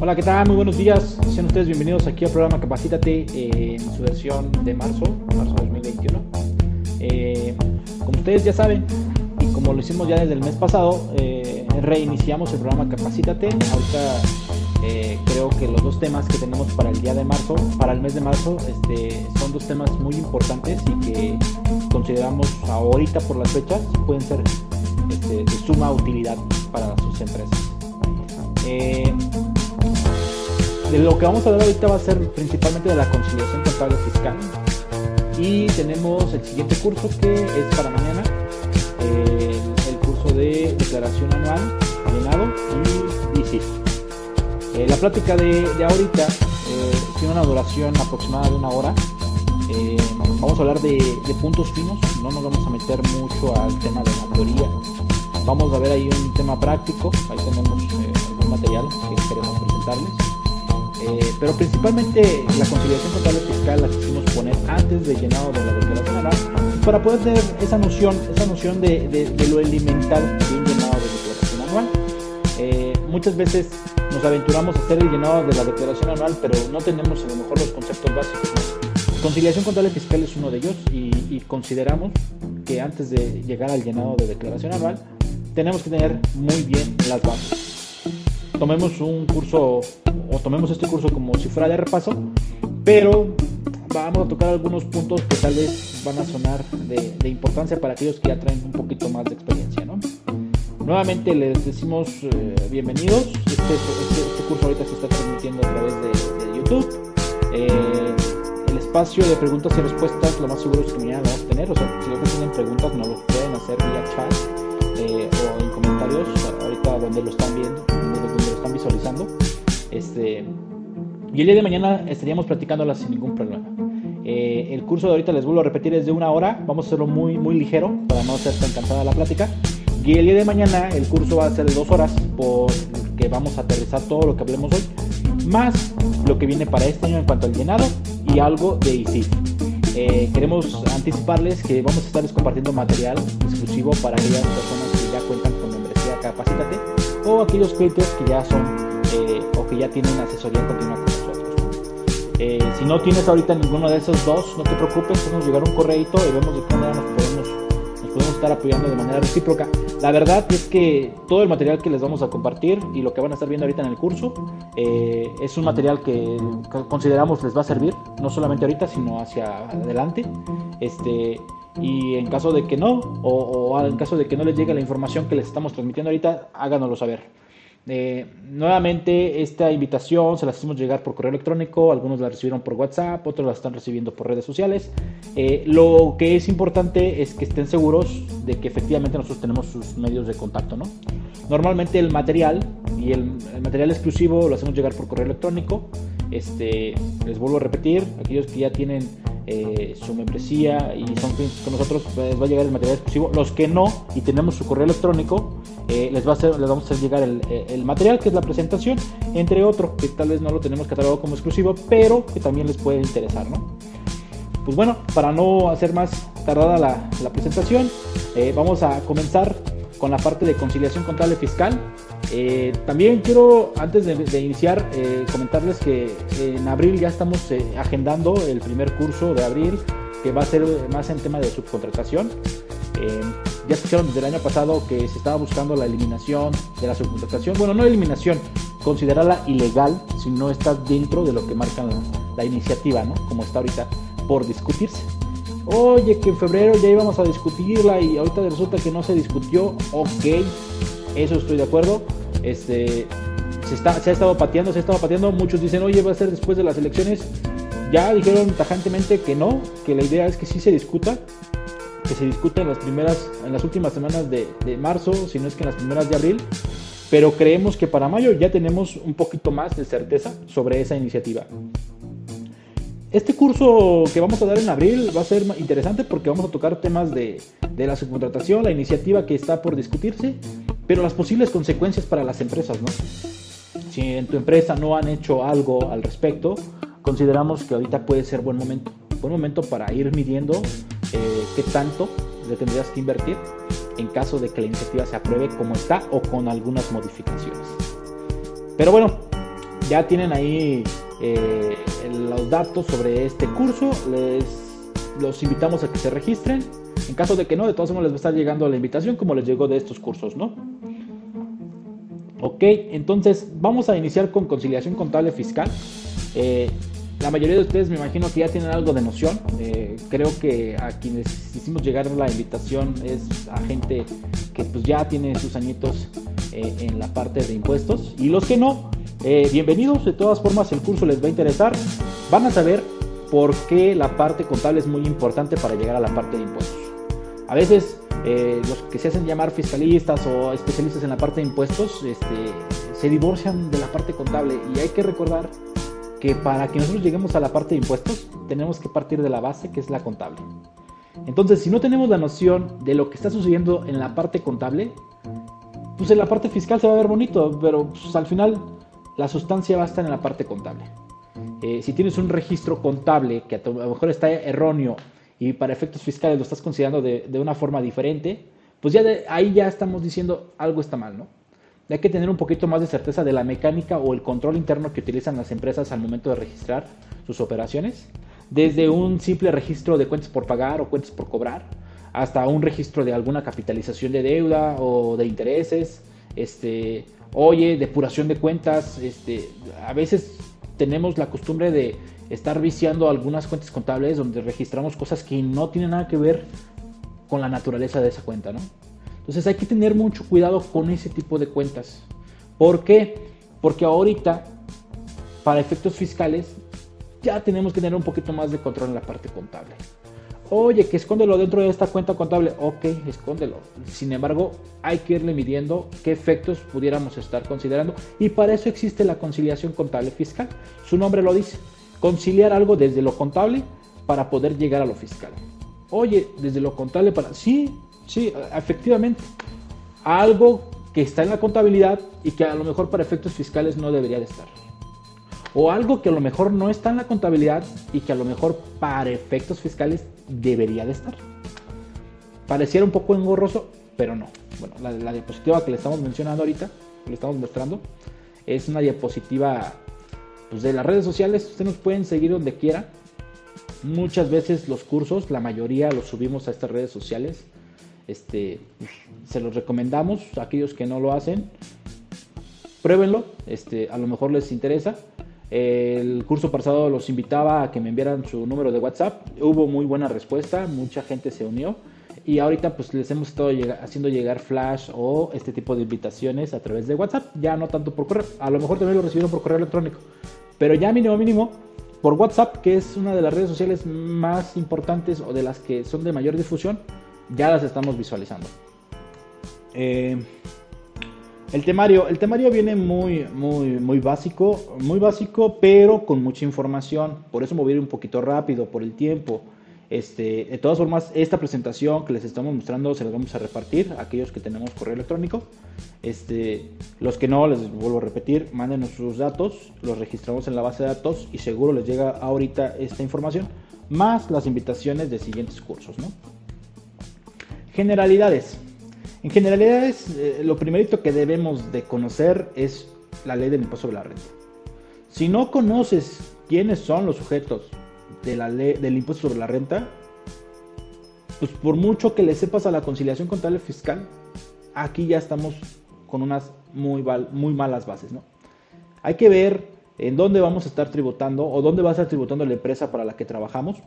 Hola, ¿qué tal? Muy buenos días. Sean ustedes bienvenidos aquí al programa Capacítate eh, en su versión de marzo, marzo 2021. Eh, como ustedes ya saben, y como lo hicimos ya desde el mes pasado, eh, reiniciamos el programa Capacítate. Ahorita creo que los dos temas que tenemos para el día de marzo, para el mes de marzo, este, son dos temas muy importantes y que consideramos ahorita por las fechas pueden ser este, de suma utilidad para sus empresas. Lo que vamos a hablar ahorita va a ser principalmente de la conciliación contable fiscal. Y tenemos el siguiente curso que es para mañana, eh, el curso de declaración anual, llenado y, sí. Eh, la plática de, ahorita eh, tiene una duración aproximada de una hora. vamos a hablar de, puntos finos, no nos vamos a meter mucho al tema de la teoría. Vamos a ver ahí un tema práctico, ahí tenemos algún material que queremos presentarles. Eh, pero principalmente la conciliación contable fiscal la quisimos poner antes del llenado de la declaración anual para poder tener esa noción, esa noción de, lo elemental de un llenado de declaración anual. Eh, muchas veces nos aventuramos a hacer el llenado de la declaración anual, pero no tenemos a lo mejor los conceptos básicos. Conciliación contable fiscal es uno de ellos y consideramos que antes de llegar al llenado de declaración anual tenemos que tener muy bien las bases tomemos un curso o tomemos este curso como si fuera de repaso, pero vamos a tocar algunos puntos que tal vez van a sonar de, importancia para aquellos que ya traen un poquito más de experiencia. ¿no? Nuevamente les decimos eh, bienvenidos. Este, este, este, curso ahorita se está transmitiendo a través de, YouTube. Eh, el espacio de preguntas y respuestas, lo más seguro es que mañana lo vamos a tener. O sea, si ustedes tienen preguntas, nos lo pueden hacer vía chat eh, o en comentarios, ahorita donde lo están viendo están visualizando. Este, y el día de mañana estaríamos platicándolas sin ningún problema. Eh, el curso de ahorita les vuelvo a repetir es de una hora, vamos a hacerlo muy, muy ligero para no ser tan cansada la plática. Y el día de mañana el curso va a ser de dos horas porque vamos a aterrizar todo lo que hablemos hoy, más lo que viene para este año en cuanto al llenado y algo de ICIF. Eh, queremos anticiparles que vamos a estarles compartiendo material exclusivo para aquellas personas que ya cuentan con membresía Capacítate o aquellos clientes que ya son eh, o que ya tienen asesoría continua con nosotros. Eh, si no tienes ahorita ninguno de esos dos, no te preocupes, podemos llegar un correito y vemos de qué manera nos podemos, estar apoyando de manera recíproca. La verdad es que todo el material que les vamos a compartir y lo que van a estar viendo ahorita en el curso eh, es un material que consideramos les va a servir, no solamente ahorita, sino hacia adelante. Este, y en caso de que no, o, en caso de que no les llegue la información que les estamos transmitiendo ahorita, háganoslo saber. Eh, nuevamente, esta invitación se la hicimos llegar por correo electrónico, algunos la recibieron por WhatsApp, otros la están recibiendo por redes sociales. Eh, lo que es importante es que estén seguros de que efectivamente nosotros tenemos sus medios de contacto. ¿no? Normalmente el material y el, el material exclusivo lo hacemos llegar por correo electrónico. Este, les vuelvo a repetir, aquellos que ya tienen eh, su membresía y son clientes con nosotros, les va a llegar el material exclusivo. Los que no y tenemos su correo electrónico, eh, les, va a hacer, les vamos a hacer llegar el, material que es la presentación, entre otros que tal vez no lo tenemos catalogado como exclusivo, pero que también les puede interesar. ¿no? Pues bueno, para no hacer más tardada la, presentación, eh, vamos a comenzar con la parte de conciliación contable fiscal. Eh, también quiero, antes de, iniciar, eh, comentarles que en abril ya estamos eh, agendando el primer curso de abril, que va a ser más en tema de subcontratación. ya escucharon desde el año pasado que se estaba buscando la eliminación de la subcontratación. Bueno, no eliminación, considerarla ilegal si no está dentro de lo que marca la, la iniciativa, ¿no? Como está ahorita por discutirse. Oye, que en febrero ya íbamos a discutirla y ahorita resulta que no se discutió. Ok, eso estoy de acuerdo. Este, se, está, se ha estado pateando, se ha estado pateando. Muchos dicen, oye, va a ser después de las elecciones. Ya dijeron tajantemente que no, que la idea es que sí se discuta, que se discuta en las primeras, en las últimas semanas de, de marzo, si no es que en las primeras de abril. Pero creemos que para mayo ya tenemos un poquito más de certeza sobre esa iniciativa. Este curso que vamos a dar en abril va a ser interesante porque vamos a tocar temas de, de la subcontratación, la iniciativa que está por discutirse pero las posibles consecuencias para las empresas, ¿no? Si en tu empresa no han hecho algo al respecto, consideramos que ahorita puede ser buen momento. Buen momento para ir midiendo eh, qué tanto le tendrías que invertir en caso de que la iniciativa se apruebe como está o con algunas modificaciones. Pero bueno, ya tienen ahí eh, los datos sobre este curso. Les los invitamos a que se registren. En caso de que no, de todos modos les va a estar llegando la invitación como les llegó de estos cursos, ¿no? Ok, entonces vamos a iniciar con conciliación contable fiscal. Eh, la mayoría de ustedes me imagino que ya tienen algo de noción. Eh, creo que a quienes hicimos llegar la invitación es a gente que pues ya tiene sus añitos eh, en la parte de impuestos. Y los que no, bienvenidos. De todas formas, el curso les va a interesar. Van a saber por qué la parte contable es muy importante para llegar a la parte de impuestos. A veces eh, los que se hacen llamar fiscalistas o especialistas en la parte de impuestos este, se divorcian de la parte contable y hay que recordar que para que nosotros lleguemos a la parte de impuestos tenemos que partir de la base que es la contable. Entonces, si no tenemos la noción de lo que está sucediendo en la parte contable, pues en la parte fiscal se va a ver bonito, pero pues, al final la sustancia va a estar en la parte contable. Eh, si tienes un registro contable que a lo mejor está erróneo y para efectos fiscales lo estás considerando de, una forma diferente, pues ya ahí ya estamos diciendo algo está mal, ¿no? Hay que tener un poquito más de certeza de la mecánica o el control interno que utilizan las empresas al momento de registrar sus operaciones, desde un simple registro de cuentas por pagar o cuentas por cobrar, hasta un registro de alguna capitalización de deuda o de intereses, este, oye, depuración de cuentas, este, a veces tenemos la costumbre de estar viciando algunas cuentas contables donde registramos cosas que no tienen nada que ver con la naturaleza de esa cuenta, ¿no? Entonces hay que tener mucho cuidado con ese tipo de cuentas. ¿Por qué? Porque ahorita, para efectos fiscales, ya tenemos que tener un poquito más de control en la parte contable. Oye, que escóndelo dentro de esta cuenta contable. Ok, escóndelo. Sin embargo, hay que irle midiendo qué efectos pudiéramos estar considerando. Y para eso existe la conciliación contable fiscal. Su nombre lo dice conciliar algo desde lo contable para poder llegar a lo fiscal. Oye, desde lo contable para... Sí, sí, efectivamente. Algo que está en la contabilidad y que a lo mejor para efectos fiscales no debería de estar. O algo que a lo mejor no está en la contabilidad y que a lo mejor para efectos fiscales debería de estar. Pareciera un poco engorroso, pero no. Bueno, la, diapositiva que le estamos mencionando ahorita, que le estamos mostrando, es una diapositiva pues, de las redes sociales, ustedes nos pueden seguir donde quiera. Muchas veces los cursos, la mayoría los subimos a estas redes sociales. Este, se los recomendamos a aquellos que no lo hacen. Pruébenlo, este, a lo mejor les interesa. El curso pasado los invitaba a que me enviaran su número de WhatsApp. Hubo muy buena respuesta, mucha gente se unió. Y ahorita pues les hemos estado haciendo llegar flash o este tipo de invitaciones a través de WhatsApp. Ya no tanto por correo. A lo mejor también lo recibieron por correo electrónico. Pero ya mínimo mínimo por WhatsApp, que es una de las redes sociales más importantes o de las que son de mayor difusión, ya las estamos visualizando. Eh, el temario, el temario viene muy, muy, muy básico, muy básico, pero con mucha información. Por eso mover un poquito rápido por el tiempo. Este, de todas formas, esta presentación que les estamos mostrando se la vamos a repartir a aquellos que tenemos correo electrónico. Este, los que no, les vuelvo a repetir, mándenos sus datos, los registramos en la base de datos y seguro les llega ahorita esta información, más las invitaciones de siguientes cursos. Generalidades. En generalidades, eh, lo primerito que debemos de conocer es la ley del impuesto sobre la renta. Si no conoces quiénes son los sujetos de la ley, del impuesto sobre la renta, pues por mucho que le sepas a la conciliación contable fiscal, aquí ya estamos con unas muy, muy malas bases, ¿no? Hay que ver en dónde vamos a estar tributando o dónde va a estar tributando la empresa para la que trabajamos.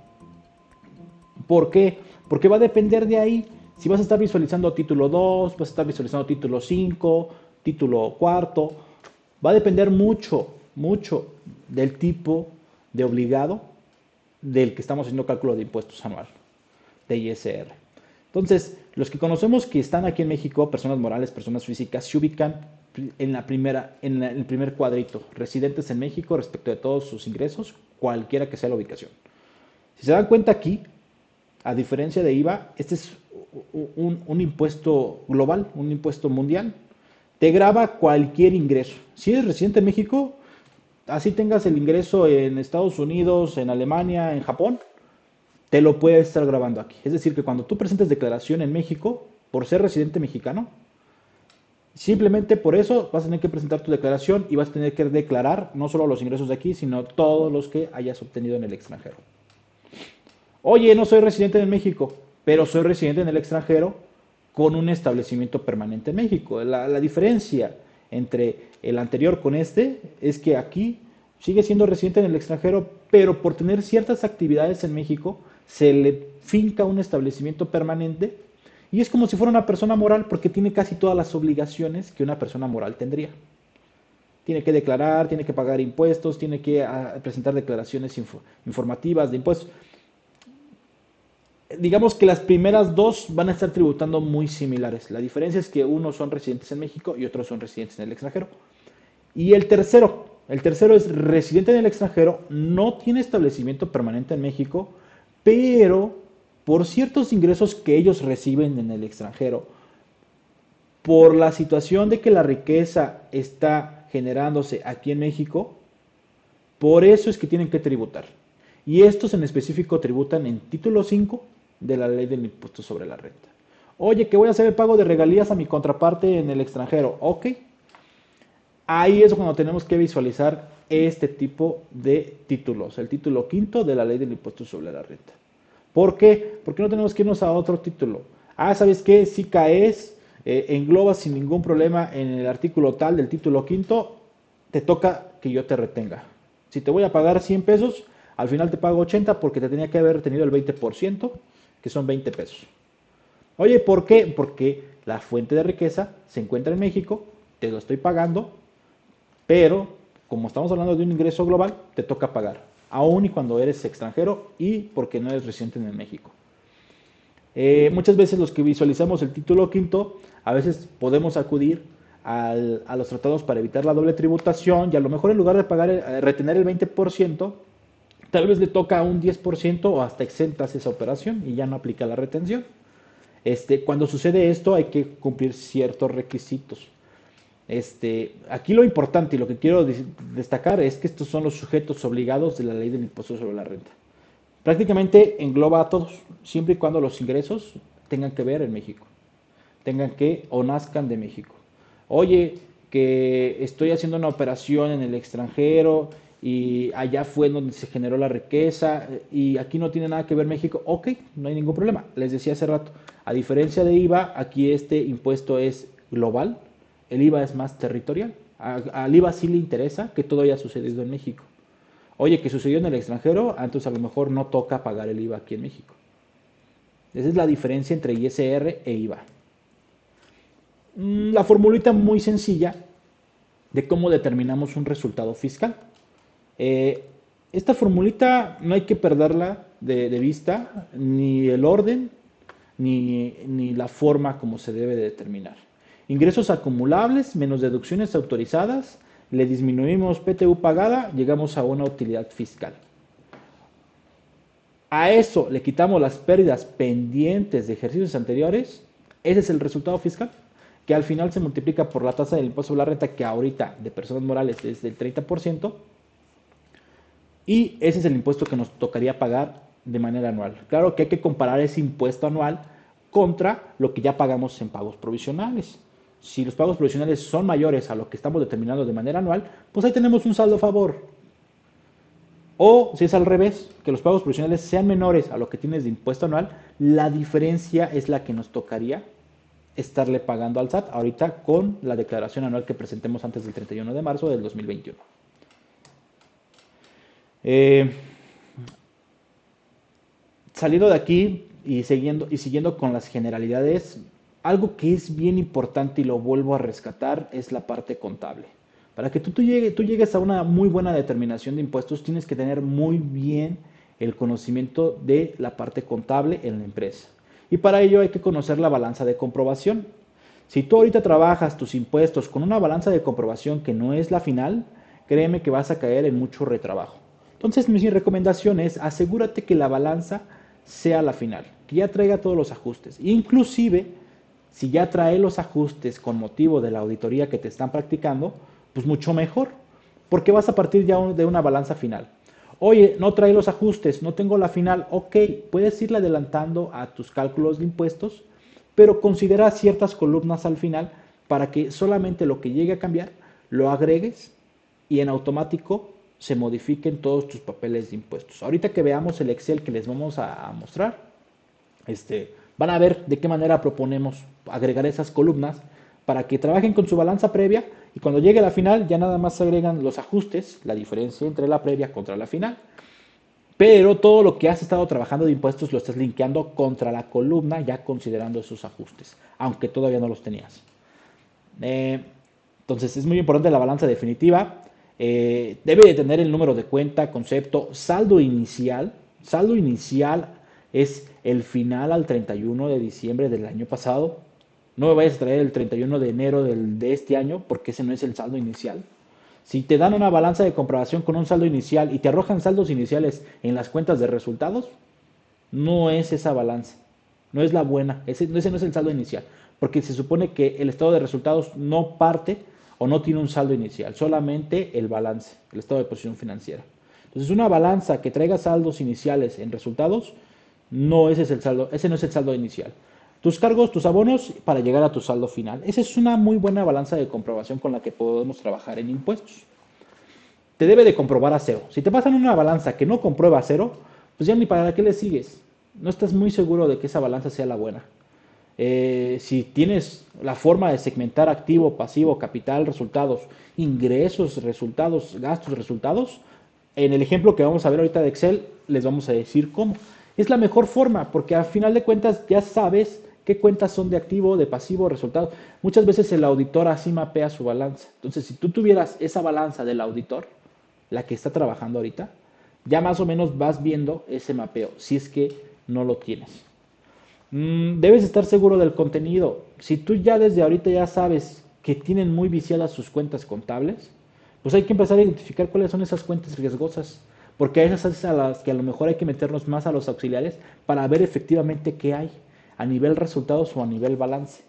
¿Por qué? Porque va a depender de ahí si vas a estar visualizando título 2, vas a estar visualizando título 5, título cuarto. Va a depender mucho, mucho del tipo de obligado del que estamos haciendo cálculo de impuestos anual, de ISR. Entonces, los que conocemos que están aquí en México, personas morales, personas físicas, se ubican en, la primera, en el primer cuadrito, residentes en México respecto de todos sus ingresos, cualquiera que sea la ubicación. Si se dan cuenta aquí, a diferencia de IVA, este es un, impuesto global, un impuesto mundial. Te graba cualquier ingreso. Si eres residente en México, así tengas el ingreso en Estados Unidos, en Alemania, en Japón, te lo puede estar grabando aquí. Es decir, que cuando tú presentes declaración en México, por ser residente mexicano, Simplemente por eso vas a tener que presentar tu declaración y vas a tener que declarar no solo los ingresos de aquí, sino todos los que hayas obtenido en el extranjero. Oye, no soy residente en México, pero soy residente en el extranjero con un establecimiento permanente en México. La, diferencia entre el anterior con este es que aquí sigue siendo residente en el extranjero, pero por tener ciertas actividades en México se le finca un establecimiento permanente y es como si fuera una persona moral porque tiene casi todas las obligaciones que una persona moral tendría. Tiene que declarar, tiene que pagar impuestos, tiene que ah, presentar declaraciones informativas de impuestos. Digamos que las primeras dos van a estar tributando muy similares. La diferencia es que unos son residentes en México y otros son residentes en el extranjero. Y el tercero, el tercero es residente en el extranjero, no tiene establecimiento permanente en México, pero por ciertos ingresos que ellos reciben en el extranjero, por la situación de que la riqueza está generándose aquí en México, por eso es que tienen que tributar. Y estos en específico tributan en título 5 de la ley del impuesto sobre la renta. Oye, que voy a hacer el pago de regalías a mi contraparte en el extranjero. Ok. Ahí es cuando tenemos que visualizar este tipo de títulos, el título quinto de la ley del impuesto sobre la renta. ¿Por qué? Porque no tenemos que irnos a otro título. Ah, ¿sabes qué? Si caes, eh, engloba sin ningún problema en el artículo tal del título quinto, te toca que yo te retenga. Si te voy a pagar 100 pesos, al final te pago 80 porque te tenía que haber retenido el 20%, que son 20 pesos. Oye, ¿por qué? Porque la fuente de riqueza se encuentra en México, te lo estoy pagando, pero como estamos hablando de un ingreso global, te toca pagar aún y cuando eres extranjero y porque no eres residente en México. Eh, muchas veces los que visualizamos el título quinto, a veces podemos acudir a los tratados para evitar la doble tributación y a lo mejor en lugar de pagar, eh, retener el 20%, tal vez le toca un 10% o hasta exentas esa operación y ya no aplica la retención. Este, cuando sucede esto hay que cumplir ciertos requisitos. Este, aquí lo importante y lo que quiero destacar es que estos son los sujetos obligados de la ley del impuesto sobre la renta. Prácticamente engloba a todos, siempre y cuando los ingresos tengan que ver en México, tengan que o nazcan de México. Oye, que estoy haciendo una operación en el extranjero y allá fue donde se generó la riqueza y aquí no tiene nada que ver México, ok, no hay ningún problema. Les decía hace rato, a diferencia de IVA, aquí este impuesto es global, el IVA es más territorial. al IVA sí le interesa que todo haya sucedido en México. Oye, que sucedió en el extranjero, ah, entonces a lo mejor no toca pagar el IVA aquí en México. Esa es la diferencia entre ISR e IVA. Mm, la formulita muy sencilla de cómo determinamos un resultado fiscal. Eh, esta formulita no hay que perderla de, vista, ni el orden, ni, ni la forma como se debe determinar. Ingresos acumulables menos deducciones autorizadas, le disminuimos PTU pagada, llegamos a una utilidad fiscal. A eso le quitamos las pérdidas pendientes de ejercicios anteriores, ese es el resultado fiscal, que al final se multiplica por la tasa del impuesto sobre la renta, que ahorita de personas morales es del 30%, y ese es el impuesto que nos tocaría pagar de manera anual. Claro que hay que comparar ese impuesto anual contra lo que ya pagamos en pagos provisionales si los pagos provisionales son mayores a lo que estamos determinando de manera anual, pues ahí tenemos un saldo a favor. O si es al revés, que los pagos provisionales sean menores a lo que tienes de impuesto anual, la diferencia es la que nos tocaría estarle pagando al SAT ahorita con la declaración anual que presentemos antes del 31 de marzo del 2021. Eh, saliendo de aquí y siguiendo, y siguiendo con las generalidades, algo que es bien importante y lo vuelvo a rescatar es la parte contable. Para que tú, tú, llegues a una muy buena determinación de impuestos, tienes que tener muy bien el conocimiento de la parte contable en la empresa. Y para ello hay que conocer la balanza de comprobación. Si tú ahorita trabajas tus impuestos con una balanza de comprobación que no es la final, créeme que vas a caer en mucho retrabajo. Entonces mi recomendación es asegúrate que la balanza sea la final, que ya traiga todos los ajustes. Inclusive si ya trae los ajustes con motivo de la auditoría que te están practicando, pues mucho mejor, porque vas a partir ya de una balanza final. Oye, no trae los ajustes, no tengo la final, ok, puedes irle adelantando a tus cálculos de impuestos, pero considera ciertas columnas al final para que solamente lo que llegue a cambiar lo agregues y en automático se modifiquen todos tus papeles de impuestos. Ahorita que veamos el Excel que les vamos a mostrar, este, van a ver de qué manera proponemos agregar esas columnas para que trabajen con su balanza previa y cuando llegue la final ya nada más agregan los ajustes, la diferencia entre la previa contra la final. Pero todo lo que has estado trabajando de impuestos lo estás linkeando contra la columna ya considerando esos ajustes, aunque todavía no los tenías. Eh, entonces es muy importante la balanza definitiva. Eh, debe de tener el número de cuenta, concepto, saldo inicial. Saldo inicial es el final al 31 de diciembre del año pasado. No me vayas a traer el 31 de enero de este año porque ese no es el saldo inicial. Si te dan una balanza de comprobación con un saldo inicial y te arrojan saldos iniciales en las cuentas de resultados, no es esa balanza. No es la buena. Ese, ese no es el saldo inicial. Porque se supone que el estado de resultados no parte o no tiene un saldo inicial, solamente el balance, el estado de posición financiera. Entonces, una balanza que traiga saldos iniciales en resultados, no ese es el saldo, ese no es el saldo inicial. Tus cargos, tus abonos para llegar a tu saldo final. Esa es una muy buena balanza de comprobación con la que podemos trabajar en impuestos. Te debe de comprobar a cero. Si te pasan una balanza que no comprueba a cero, pues ya ni para qué le sigues. No estás muy seguro de que esa balanza sea la buena. Eh, si tienes la forma de segmentar activo, pasivo, capital, resultados, ingresos, resultados, gastos, resultados, en el ejemplo que vamos a ver ahorita de Excel, les vamos a decir cómo. Es la mejor forma, porque al final de cuentas ya sabes qué cuentas son de activo, de pasivo, resultados. Muchas veces el auditor así mapea su balanza. Entonces, si tú tuvieras esa balanza del auditor, la que está trabajando ahorita, ya más o menos vas viendo ese mapeo, si es que no lo tienes. Mm, debes estar seguro del contenido. Si tú ya desde ahorita ya sabes que tienen muy viciadas sus cuentas contables, pues hay que empezar a identificar cuáles son esas cuentas riesgosas, porque esas es a las que a lo mejor hay que meternos más a los auxiliares para ver efectivamente qué hay a nivel resultados o a nivel balance.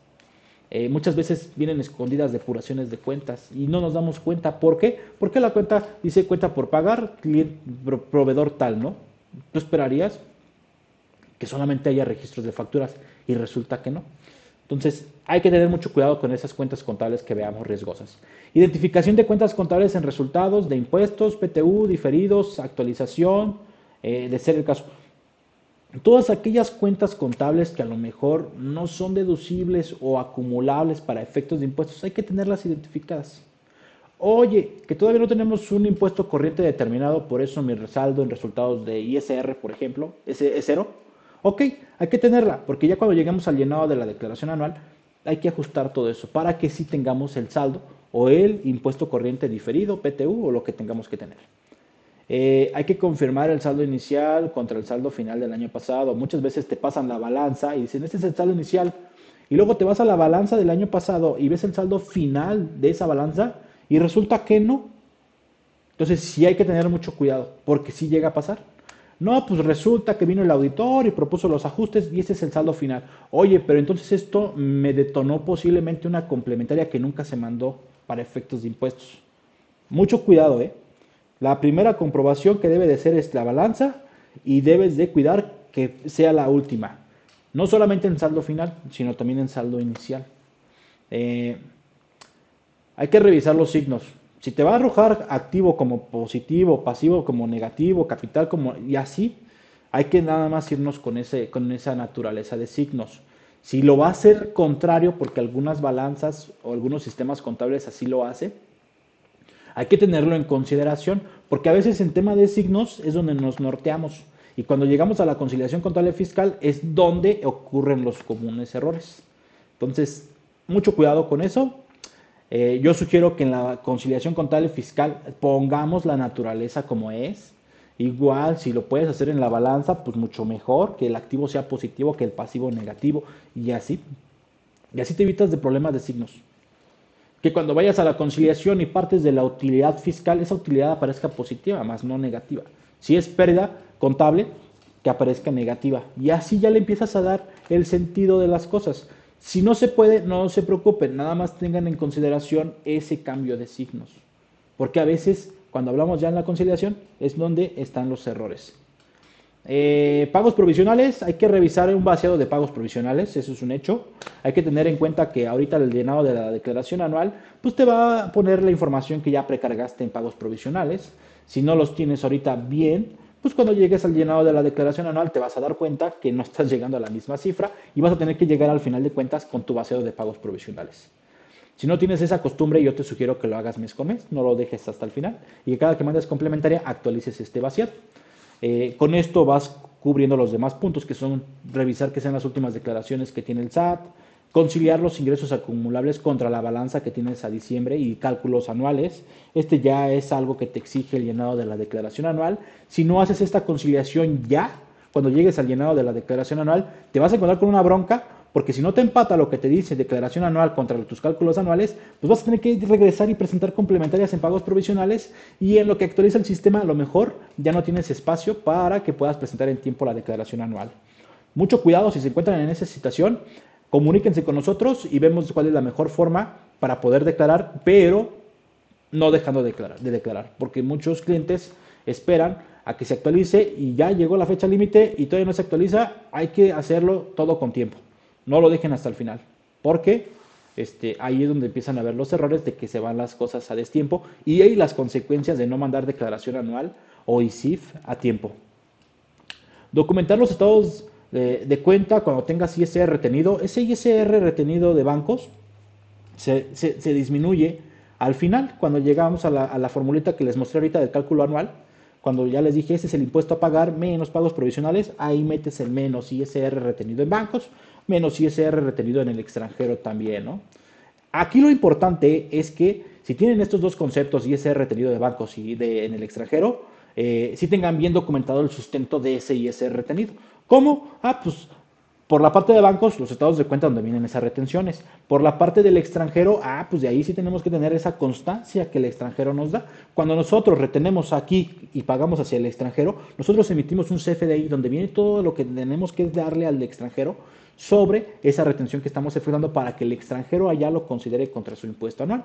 Eh, muchas veces vienen escondidas depuraciones de cuentas y no nos damos cuenta. ¿Por qué? Porque la cuenta dice cuenta por pagar, proveedor tal, ¿no? Tú esperarías que solamente haya registros de facturas y resulta que no. Entonces, hay que tener mucho cuidado con esas cuentas contables que veamos riesgosas. Identificación de cuentas contables en resultados de impuestos, PTU, diferidos, actualización, eh, de ser el caso. Todas aquellas cuentas contables que a lo mejor no son deducibles o acumulables para efectos de impuestos, hay que tenerlas identificadas. Oye, que todavía no tenemos un impuesto corriente determinado, por eso mi resaldo en resultados de ISR, por ejemplo, es, es cero Ok, hay que tenerla, porque ya cuando lleguemos al llenado de la declaración anual, hay que ajustar todo eso para que sí tengamos el saldo o el impuesto corriente diferido, PTU o lo que tengamos que tener. Eh, hay que confirmar el saldo inicial contra el saldo final del año pasado. Muchas veces te pasan la balanza y dicen, este es el saldo inicial. Y luego te vas a la balanza del año pasado y ves el saldo final de esa balanza y resulta que no. Entonces sí hay que tener mucho cuidado porque sí llega a pasar. No, pues resulta que vino el auditor y propuso los ajustes y ese es el saldo final. Oye, pero entonces esto me detonó posiblemente una complementaria que nunca se mandó para efectos de impuestos. Mucho cuidado, ¿eh? La primera comprobación que debe de ser es la balanza y debes de cuidar que sea la última. No solamente en saldo final, sino también en saldo inicial. Eh, hay que revisar los signos. Si te va a arrojar activo como positivo, pasivo como negativo, capital como y así, hay que nada más irnos con, ese, con esa naturaleza de signos. Si lo va a hacer contrario, porque algunas balanzas o algunos sistemas contables así lo hacen, hay que tenerlo en consideración, porque a veces en tema de signos es donde nos norteamos. Y cuando llegamos a la conciliación contable fiscal es donde ocurren los comunes errores. Entonces, mucho cuidado con eso. Eh, yo sugiero que en la conciliación contable fiscal pongamos la naturaleza como es. Igual, si lo puedes hacer en la balanza, pues mucho mejor, que el activo sea positivo que el pasivo negativo y así. Y así te evitas de problemas de signos. Que cuando vayas a la conciliación y partes de la utilidad fiscal, esa utilidad aparezca positiva, más no negativa. Si es pérdida contable, que aparezca negativa. Y así ya le empiezas a dar el sentido de las cosas. Si no se puede, no se preocupen, nada más tengan en consideración ese cambio de signos. Porque a veces, cuando hablamos ya en la conciliación, es donde están los errores. Eh, pagos provisionales, hay que revisar un vaciado de pagos provisionales, eso es un hecho. Hay que tener en cuenta que ahorita el llenado de la declaración anual, pues te va a poner la información que ya precargaste en pagos provisionales. Si no los tienes ahorita bien, pues cuando llegues al llenado de la declaración anual te vas a dar cuenta que no estás llegando a la misma cifra y vas a tener que llegar al final de cuentas con tu vaciado de pagos provisionales. Si no tienes esa costumbre, yo te sugiero que lo hagas mes con mes, no lo dejes hasta el final y que cada que mandes complementaria actualices este vaciado. Eh, con esto vas cubriendo los demás puntos, que son revisar que sean las últimas declaraciones que tiene el SAT, conciliar los ingresos acumulables contra la balanza que tienes a diciembre y cálculos anuales. Este ya es algo que te exige el llenado de la declaración anual. Si no haces esta conciliación ya, cuando llegues al llenado de la declaración anual, te vas a encontrar con una bronca porque si no te empata lo que te dice declaración anual contra tus cálculos anuales, pues vas a tener que regresar y presentar complementarias en pagos provisionales y en lo que actualiza el sistema a lo mejor ya no tienes espacio para que puedas presentar en tiempo la declaración anual. Mucho cuidado si se encuentran en esa situación, comuníquense con nosotros y vemos cuál es la mejor forma para poder declarar, pero no dejando de declarar, de declarar porque muchos clientes esperan a que se actualice y ya llegó la fecha límite y todavía no se actualiza, hay que hacerlo todo con tiempo. No lo dejen hasta el final, porque este, ahí es donde empiezan a ver los errores de que se van las cosas a destiempo y hay las consecuencias de no mandar declaración anual o ISIF a tiempo. Documentar los estados de, cuenta cuando tengas ISR retenido. Ese ISR retenido de bancos se, disminuye al final, cuando llegamos a la, a la formulita que les mostré ahorita del cálculo anual. Cuando ya les dije, ese es el impuesto a pagar menos pagos provisionales, ahí metes el menos ISR retenido en bancos menos ISR retenido en el extranjero también, ¿no? Aquí lo importante es que si tienen estos dos conceptos, ISR retenido de bancos y de, en el extranjero, eh, si tengan bien documentado el sustento de ese ISR retenido. ¿Cómo? Ah, pues por la parte de bancos, los estados de cuenta donde vienen esas retenciones. Por la parte del extranjero, ah, pues de ahí sí tenemos que tener esa constancia que el extranjero nos da. Cuando nosotros retenemos aquí y pagamos hacia el extranjero, nosotros emitimos un CFDI donde viene todo lo que tenemos que darle al extranjero sobre esa retención que estamos efectuando para que el extranjero allá lo considere contra su impuesto anual.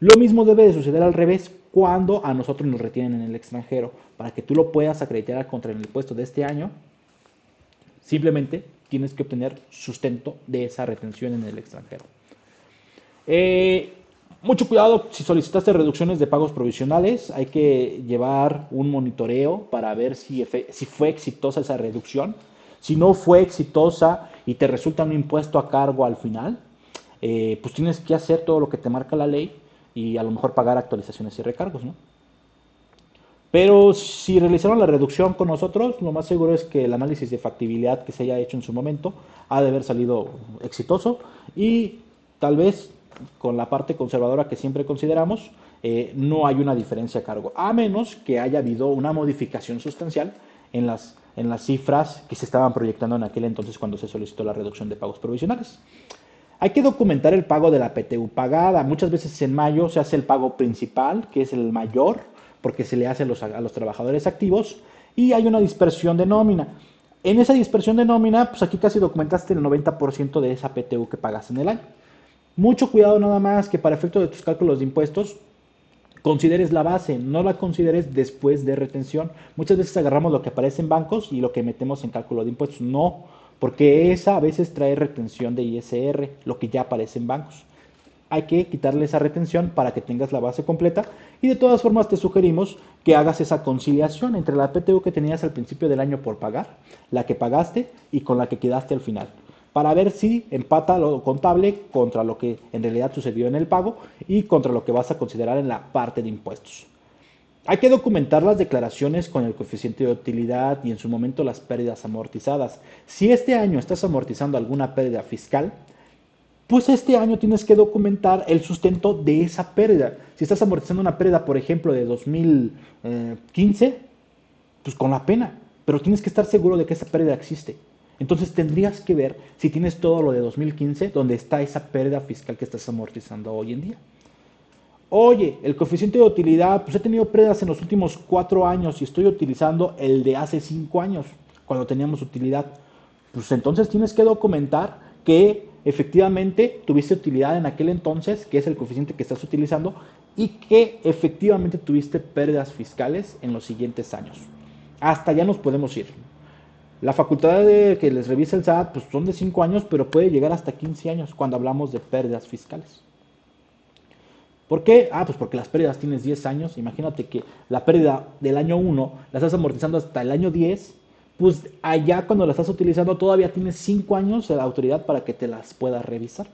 Lo mismo debe de suceder al revés cuando a nosotros nos retienen en el extranjero. Para que tú lo puedas acreditar contra el impuesto de este año, simplemente tienes que obtener sustento de esa retención en el extranjero. Eh, mucho cuidado si solicitaste reducciones de pagos provisionales, hay que llevar un monitoreo para ver si, fue exitosa esa reducción. Si no fue exitosa, y te resulta un impuesto a cargo al final, eh, pues tienes que hacer todo lo que te marca la ley y a lo mejor pagar actualizaciones y recargos, ¿no? Pero si realizaron la reducción con nosotros, lo más seguro es que el análisis de factibilidad que se haya hecho en su momento ha de haber salido exitoso y tal vez con la parte conservadora que siempre consideramos, eh, no hay una diferencia a cargo, a menos que haya habido una modificación sustancial en las en las cifras que se estaban proyectando en aquel entonces cuando se solicitó la reducción de pagos provisionales. Hay que documentar el pago de la PTU pagada. Muchas veces en mayo se hace el pago principal, que es el mayor, porque se le hace a los, trabajadores activos, y hay una dispersión de nómina. En esa dispersión de nómina, pues aquí casi documentaste el 90% de esa PTU que pagas en el año. Mucho cuidado nada más que para efecto de tus cálculos de impuestos, consideres la base, no la consideres después de retención. Muchas veces agarramos lo que aparece en bancos y lo que metemos en cálculo de impuestos. No, porque esa a veces trae retención de ISR, lo que ya aparece en bancos. Hay que quitarle esa retención para que tengas la base completa y de todas formas te sugerimos que hagas esa conciliación entre la PTU que tenías al principio del año por pagar, la que pagaste y con la que quedaste al final para ver si empata lo contable contra lo que en realidad sucedió en el pago y contra lo que vas a considerar en la parte de impuestos. Hay que documentar las declaraciones con el coeficiente de utilidad y en su momento las pérdidas amortizadas. Si este año estás amortizando alguna pérdida fiscal, pues este año tienes que documentar el sustento de esa pérdida. Si estás amortizando una pérdida, por ejemplo, de 2015, pues con la pena, pero tienes que estar seguro de que esa pérdida existe. Entonces tendrías que ver si tienes todo lo de 2015, donde está esa pérdida fiscal que estás amortizando hoy en día. Oye, el coeficiente de utilidad, pues he tenido pérdidas en los últimos cuatro años y estoy utilizando el de hace cinco años, cuando teníamos utilidad. Pues entonces tienes que documentar que efectivamente tuviste utilidad en aquel entonces, que es el coeficiente que estás utilizando, y que efectivamente tuviste pérdidas fiscales en los siguientes años. Hasta ya nos podemos ir. La facultad de que les revise el SAT pues son de 5 años, pero puede llegar hasta 15 años cuando hablamos de pérdidas fiscales. ¿Por qué? Ah, pues porque las pérdidas tienes 10 años. Imagínate que la pérdida del año 1 la estás amortizando hasta el año 10. Pues allá cuando la estás utilizando todavía tienes 5 años de autoridad para que te las pueda revisar.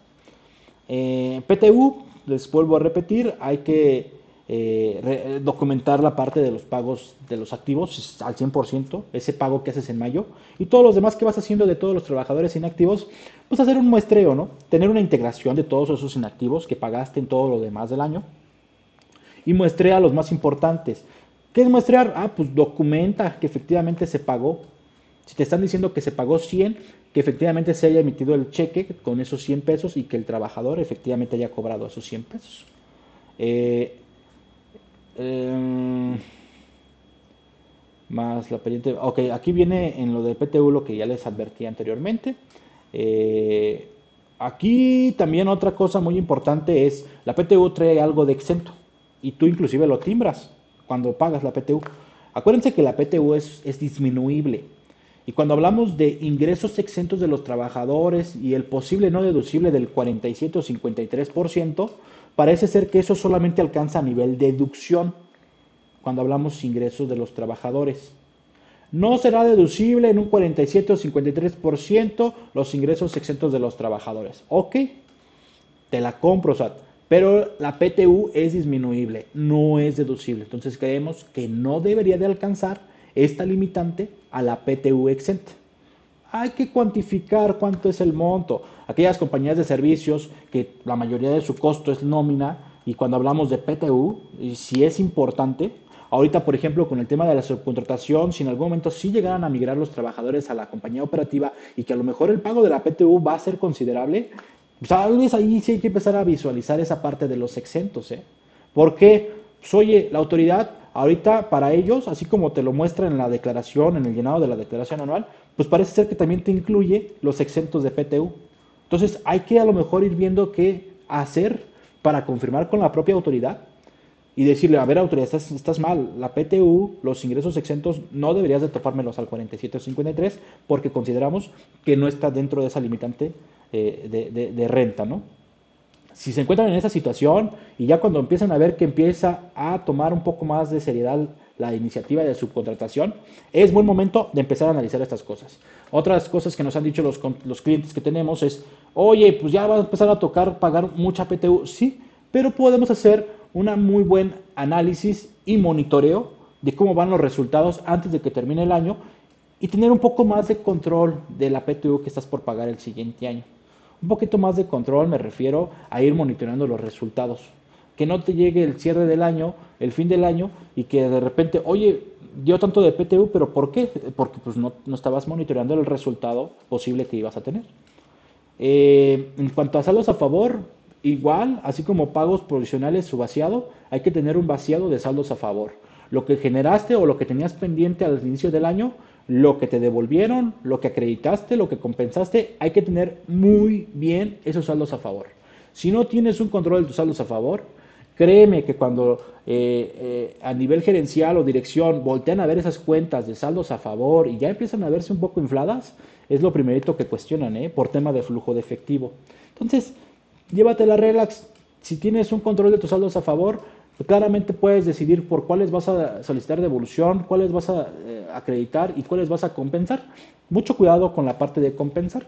Eh, PTU, les vuelvo a repetir, hay que eh, documentar la parte de los pagos de los activos al 100%, ese pago que haces en mayo, y todos los demás que vas haciendo de todos los trabajadores inactivos, pues hacer un muestreo, ¿no? Tener una integración de todos esos inactivos que pagaste en todo lo demás del año, y muestrea los más importantes. ¿Qué es muestrear? Ah, pues documenta que efectivamente se pagó. Si te están diciendo que se pagó 100, que efectivamente se haya emitido el cheque con esos 100 pesos y que el trabajador efectivamente haya cobrado esos 100 pesos. Eh, Em, más la pendiente. Ok, aquí viene en lo del PTU lo que ya les advertí anteriormente. Eh, aquí también otra cosa muy importante es la PTU trae algo de exento y tú inclusive lo timbras cuando pagas la PTU. Acuérdense que la PTU es, es disminuible. Y cuando hablamos de ingresos exentos de los trabajadores y el posible no deducible del 47 o 53%, parece ser que eso solamente alcanza a nivel deducción cuando hablamos ingresos de los trabajadores. No será deducible en un 47 o 53% los ingresos exentos de los trabajadores. Ok, te la compro, SAT. Pero la PTU es disminuible, no es deducible. Entonces creemos que no debería de alcanzar esta limitante a la PTU exenta hay que cuantificar cuánto es el monto. Aquellas compañías de servicios que la mayoría de su costo es nómina y cuando hablamos de PTU, si es importante, ahorita por ejemplo con el tema de la subcontratación, si en algún momento sí llegaran a migrar los trabajadores a la compañía operativa y que a lo mejor el pago de la PTU va a ser considerable, tal vez ahí sí hay que empezar a visualizar esa parte de los exentos. ¿eh? Porque, pues, oye, la autoridad ahorita para ellos, así como te lo muestra en la declaración, en el llenado de la declaración anual, pues parece ser que también te incluye los exentos de PTU. Entonces hay que a lo mejor ir viendo qué hacer para confirmar con la propia autoridad y decirle, a ver autoridad, estás, mal, la PTU, los ingresos exentos, no deberías de topármelos al 47 o 53 porque consideramos que no está dentro de esa limitante eh, de renta, ¿no? Si se encuentran en esa situación y ya cuando empiezan a ver que empieza a tomar un poco más de seriedad la iniciativa de subcontratación, es buen momento de empezar a analizar estas cosas. Otras cosas que nos han dicho los, los clientes que tenemos es, oye, pues ya va a empezar a tocar pagar mucha PTU. Sí, pero podemos hacer un muy buen análisis y monitoreo de cómo van los resultados antes de que termine el año y tener un poco más de control de la PTU que estás por pagar el siguiente año. Un poquito más de control me refiero a ir monitoreando los resultados que no te llegue el cierre del año, el fin del año, y que de repente, oye, dio tanto de PTU, pero ¿por qué? Porque pues no, estabas monitoreando el resultado posible que ibas a tener. Eh, en cuanto a saldos a favor, igual, así como pagos provisionales su vaciado, hay que tener un vaciado de saldos a favor. Lo que generaste o lo que tenías pendiente al inicio del año, lo que te devolvieron, lo que acreditaste, lo que compensaste, hay que tener muy bien esos saldos a favor. Si no tienes un control de tus saldos a favor, Créeme que cuando eh, eh, a nivel gerencial o dirección voltean a ver esas cuentas de saldos a favor y ya empiezan a verse un poco infladas, es lo primerito que cuestionan, ¿eh? por tema de flujo de efectivo. Entonces, llévatela relax. Si tienes un control de tus saldos a favor, claramente puedes decidir por cuáles vas a solicitar devolución, cuáles vas a acreditar y cuáles vas a compensar. Mucho cuidado con la parte de compensar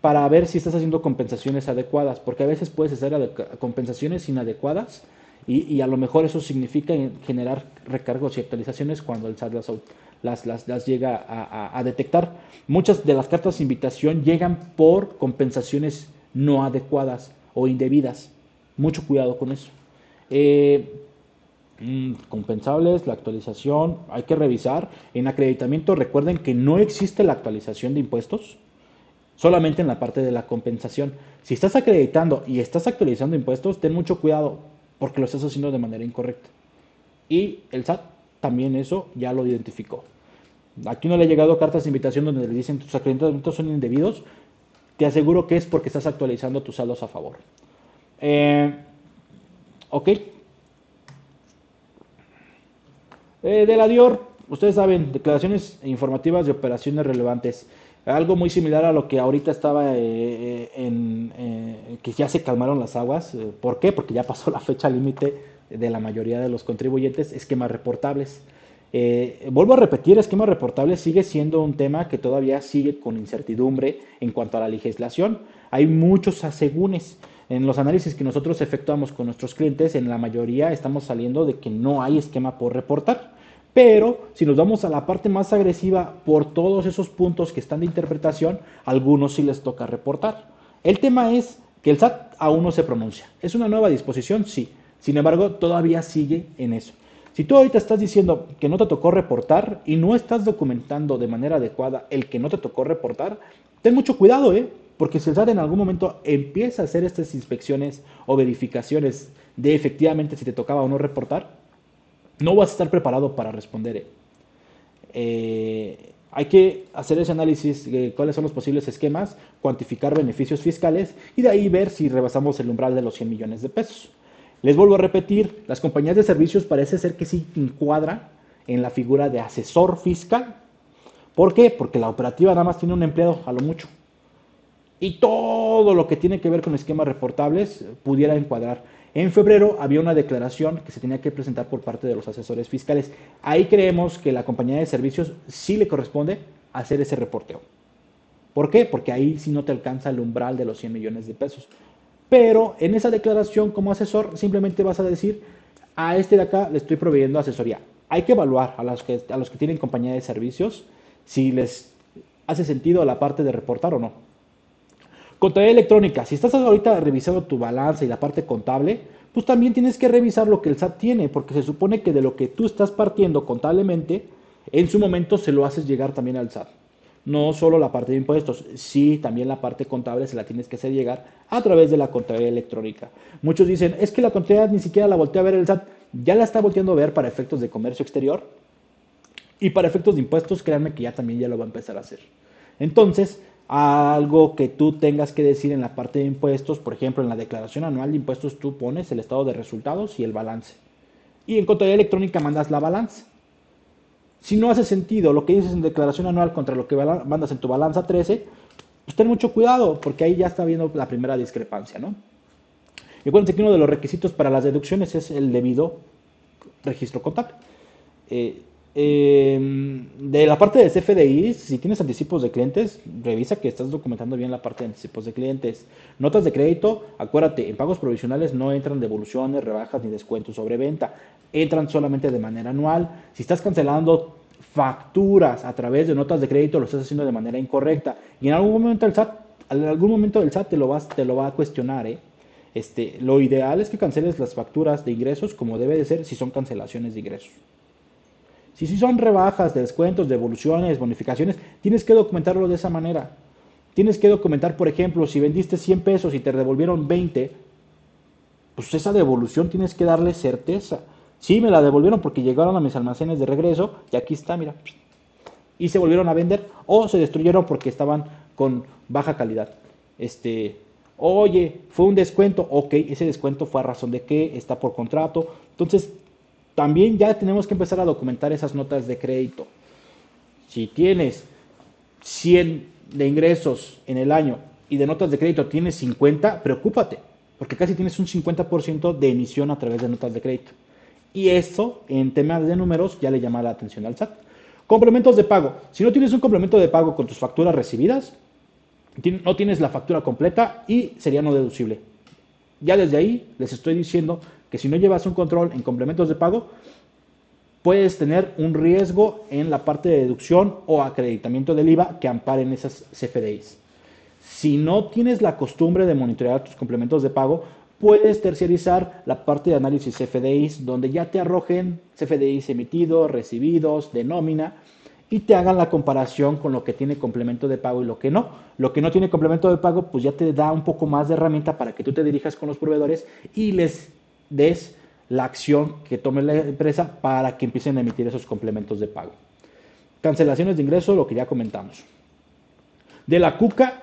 para ver si estás haciendo compensaciones adecuadas, porque a veces puedes hacer compensaciones inadecuadas y, a lo mejor eso significa generar recargos y actualizaciones cuando el SAT las, llega a, detectar. Muchas de las cartas de invitación llegan por compensaciones no adecuadas o indebidas. Mucho cuidado con eso. Eh, compensables, la actualización, hay que revisar. En acreditamiento recuerden que no existe la actualización de impuestos, solamente en la parte de la compensación. Si estás acreditando y estás actualizando impuestos, ten mucho cuidado porque lo estás haciendo de manera incorrecta. Y el SAT también eso ya lo identificó. Aquí no le ha llegado cartas de invitación donde le dicen tus acreditamientos son indebidos. Te aseguro que es porque estás actualizando tus saldos a favor. Eh, ok. Eh, de la Dior, ustedes saben, declaraciones informativas de operaciones relevantes. Algo muy similar a lo que ahorita estaba eh, en, eh, que ya se calmaron las aguas. ¿Por qué? Porque ya pasó la fecha límite de la mayoría de los contribuyentes, esquemas reportables. Vuelvo a repetir, esquema reportable sigue siendo un tema que todavía sigue con incertidumbre en cuanto a la legislación. Hay muchos asegúnes. En los análisis que nosotros efectuamos con nuestros clientes, en la mayoría estamos saliendo de que no hay esquema por reportar. Pero si nos vamos a la parte más agresiva por todos esos puntos que están de interpretación, algunos sí les toca reportar. El tema es que el SAT aún no se pronuncia. ¿Es una nueva disposición? Sí. Sin embargo, todavía sigue en eso. Si tú ahorita estás diciendo que no te tocó reportar y no estás documentando de manera adecuada el que no te tocó reportar, ten mucho cuidado, ¿eh? Porque si el SAT en algún momento empieza a hacer estas inspecciones o verificaciones de efectivamente si te tocaba o no reportar, no vas a estar preparado para responder. ¿eh? Eh, hay que hacer ese análisis de cuáles son los posibles esquemas, cuantificar beneficios fiscales y de ahí ver si rebasamos el umbral de los 100 millones de pesos. Les vuelvo a repetir, las compañías de servicios parece ser que sí encuadran en la figura de asesor fiscal. ¿Por qué? Porque la operativa nada más tiene un empleado, a lo mucho. Y todo lo que tiene que ver con esquemas reportables pudiera encuadrar. En febrero había una declaración que se tenía que presentar por parte de los asesores fiscales. Ahí creemos que la compañía de servicios sí le corresponde hacer ese reporteo. ¿Por qué? Porque ahí sí no te alcanza el umbral de los 100 millones de pesos. Pero en esa declaración como asesor simplemente vas a decir, a este de acá le estoy proveyendo asesoría. Hay que evaluar a los que, a los que tienen compañía de servicios si les hace sentido la parte de reportar o no. Contabilidad electrónica. Si estás ahorita revisando tu balance y la parte contable, pues también tienes que revisar lo que el SAT tiene, porque se supone que de lo que tú estás partiendo contablemente, en su momento se lo haces llegar también al SAT no solo la parte de impuestos, sí también la parte contable se la tienes que hacer llegar a través de la contabilidad electrónica. Muchos dicen, es que la contabilidad ni siquiera la voltea a ver el SAT, ya la está volteando a ver para efectos de comercio exterior y para efectos de impuestos, créanme que ya también ya lo va a empezar a hacer. Entonces, algo que tú tengas que decir en la parte de impuestos, por ejemplo, en la declaración anual de impuestos tú pones el estado de resultados y el balance. Y en contabilidad electrónica mandas la balanza. Si no hace sentido lo que dices en declaración anual contra lo que mandas en tu balanza 13, pues ten mucho cuidado, porque ahí ya está viendo la primera discrepancia, ¿no? Y acuérdense que uno de los requisitos para las deducciones es el debido registro contable. Eh, em, de la parte de CFDI, si tienes anticipos de clientes, revisa que estás documentando bien la parte de anticipos de clientes. Notas de crédito, acuérdate, en pagos provisionales no entran devoluciones, rebajas ni descuentos sobre venta entran solamente de manera anual. Si estás cancelando facturas a través de notas de crédito, lo estás haciendo de manera incorrecta. Y en algún momento el SAT, en algún momento el SAT te lo, va, te lo va a cuestionar. ¿eh? Este, lo ideal es que canceles las facturas de ingresos como debe de ser si son cancelaciones de ingresos. Si, si son rebajas, de descuentos, devoluciones, bonificaciones, tienes que documentarlo de esa manera. Tienes que documentar, por ejemplo, si vendiste 100 pesos y te devolvieron 20, pues esa devolución tienes que darle certeza. Sí, me la devolvieron porque llegaron a mis almacenes de regreso y aquí está, mira. Y se volvieron a vender o se destruyeron porque estaban con baja calidad. Este, oye, fue un descuento, ok, ese descuento fue a razón de qué, está por contrato. Entonces, también ya tenemos que empezar a documentar esas notas de crédito. Si tienes 100 de ingresos en el año y de notas de crédito tienes 50, preocúpate, porque casi tienes un 50% de emisión a través de notas de crédito. Y eso, en temas de números, ya le llama la atención al SAT. Complementos de pago. Si no tienes un complemento de pago con tus facturas recibidas, no tienes la factura completa y sería no deducible. Ya desde ahí les estoy diciendo que si no llevas un control en complementos de pago, puedes tener un riesgo en la parte de deducción o acreditamiento del IVA que amparen esas CFDIs. Si no tienes la costumbre de monitorear tus complementos de pago, puedes terciarizar la parte de análisis CFDIs, donde ya te arrojen CFDIs emitidos, recibidos, de nómina, y te hagan la comparación con lo que tiene complemento de pago y lo que no. Lo que no tiene complemento de pago, pues ya te da un poco más de herramienta para que tú te dirijas con los proveedores y les des la acción que tome la empresa para que empiecen a emitir esos complementos de pago. Cancelaciones de ingreso, lo que ya comentamos. De la CUCA,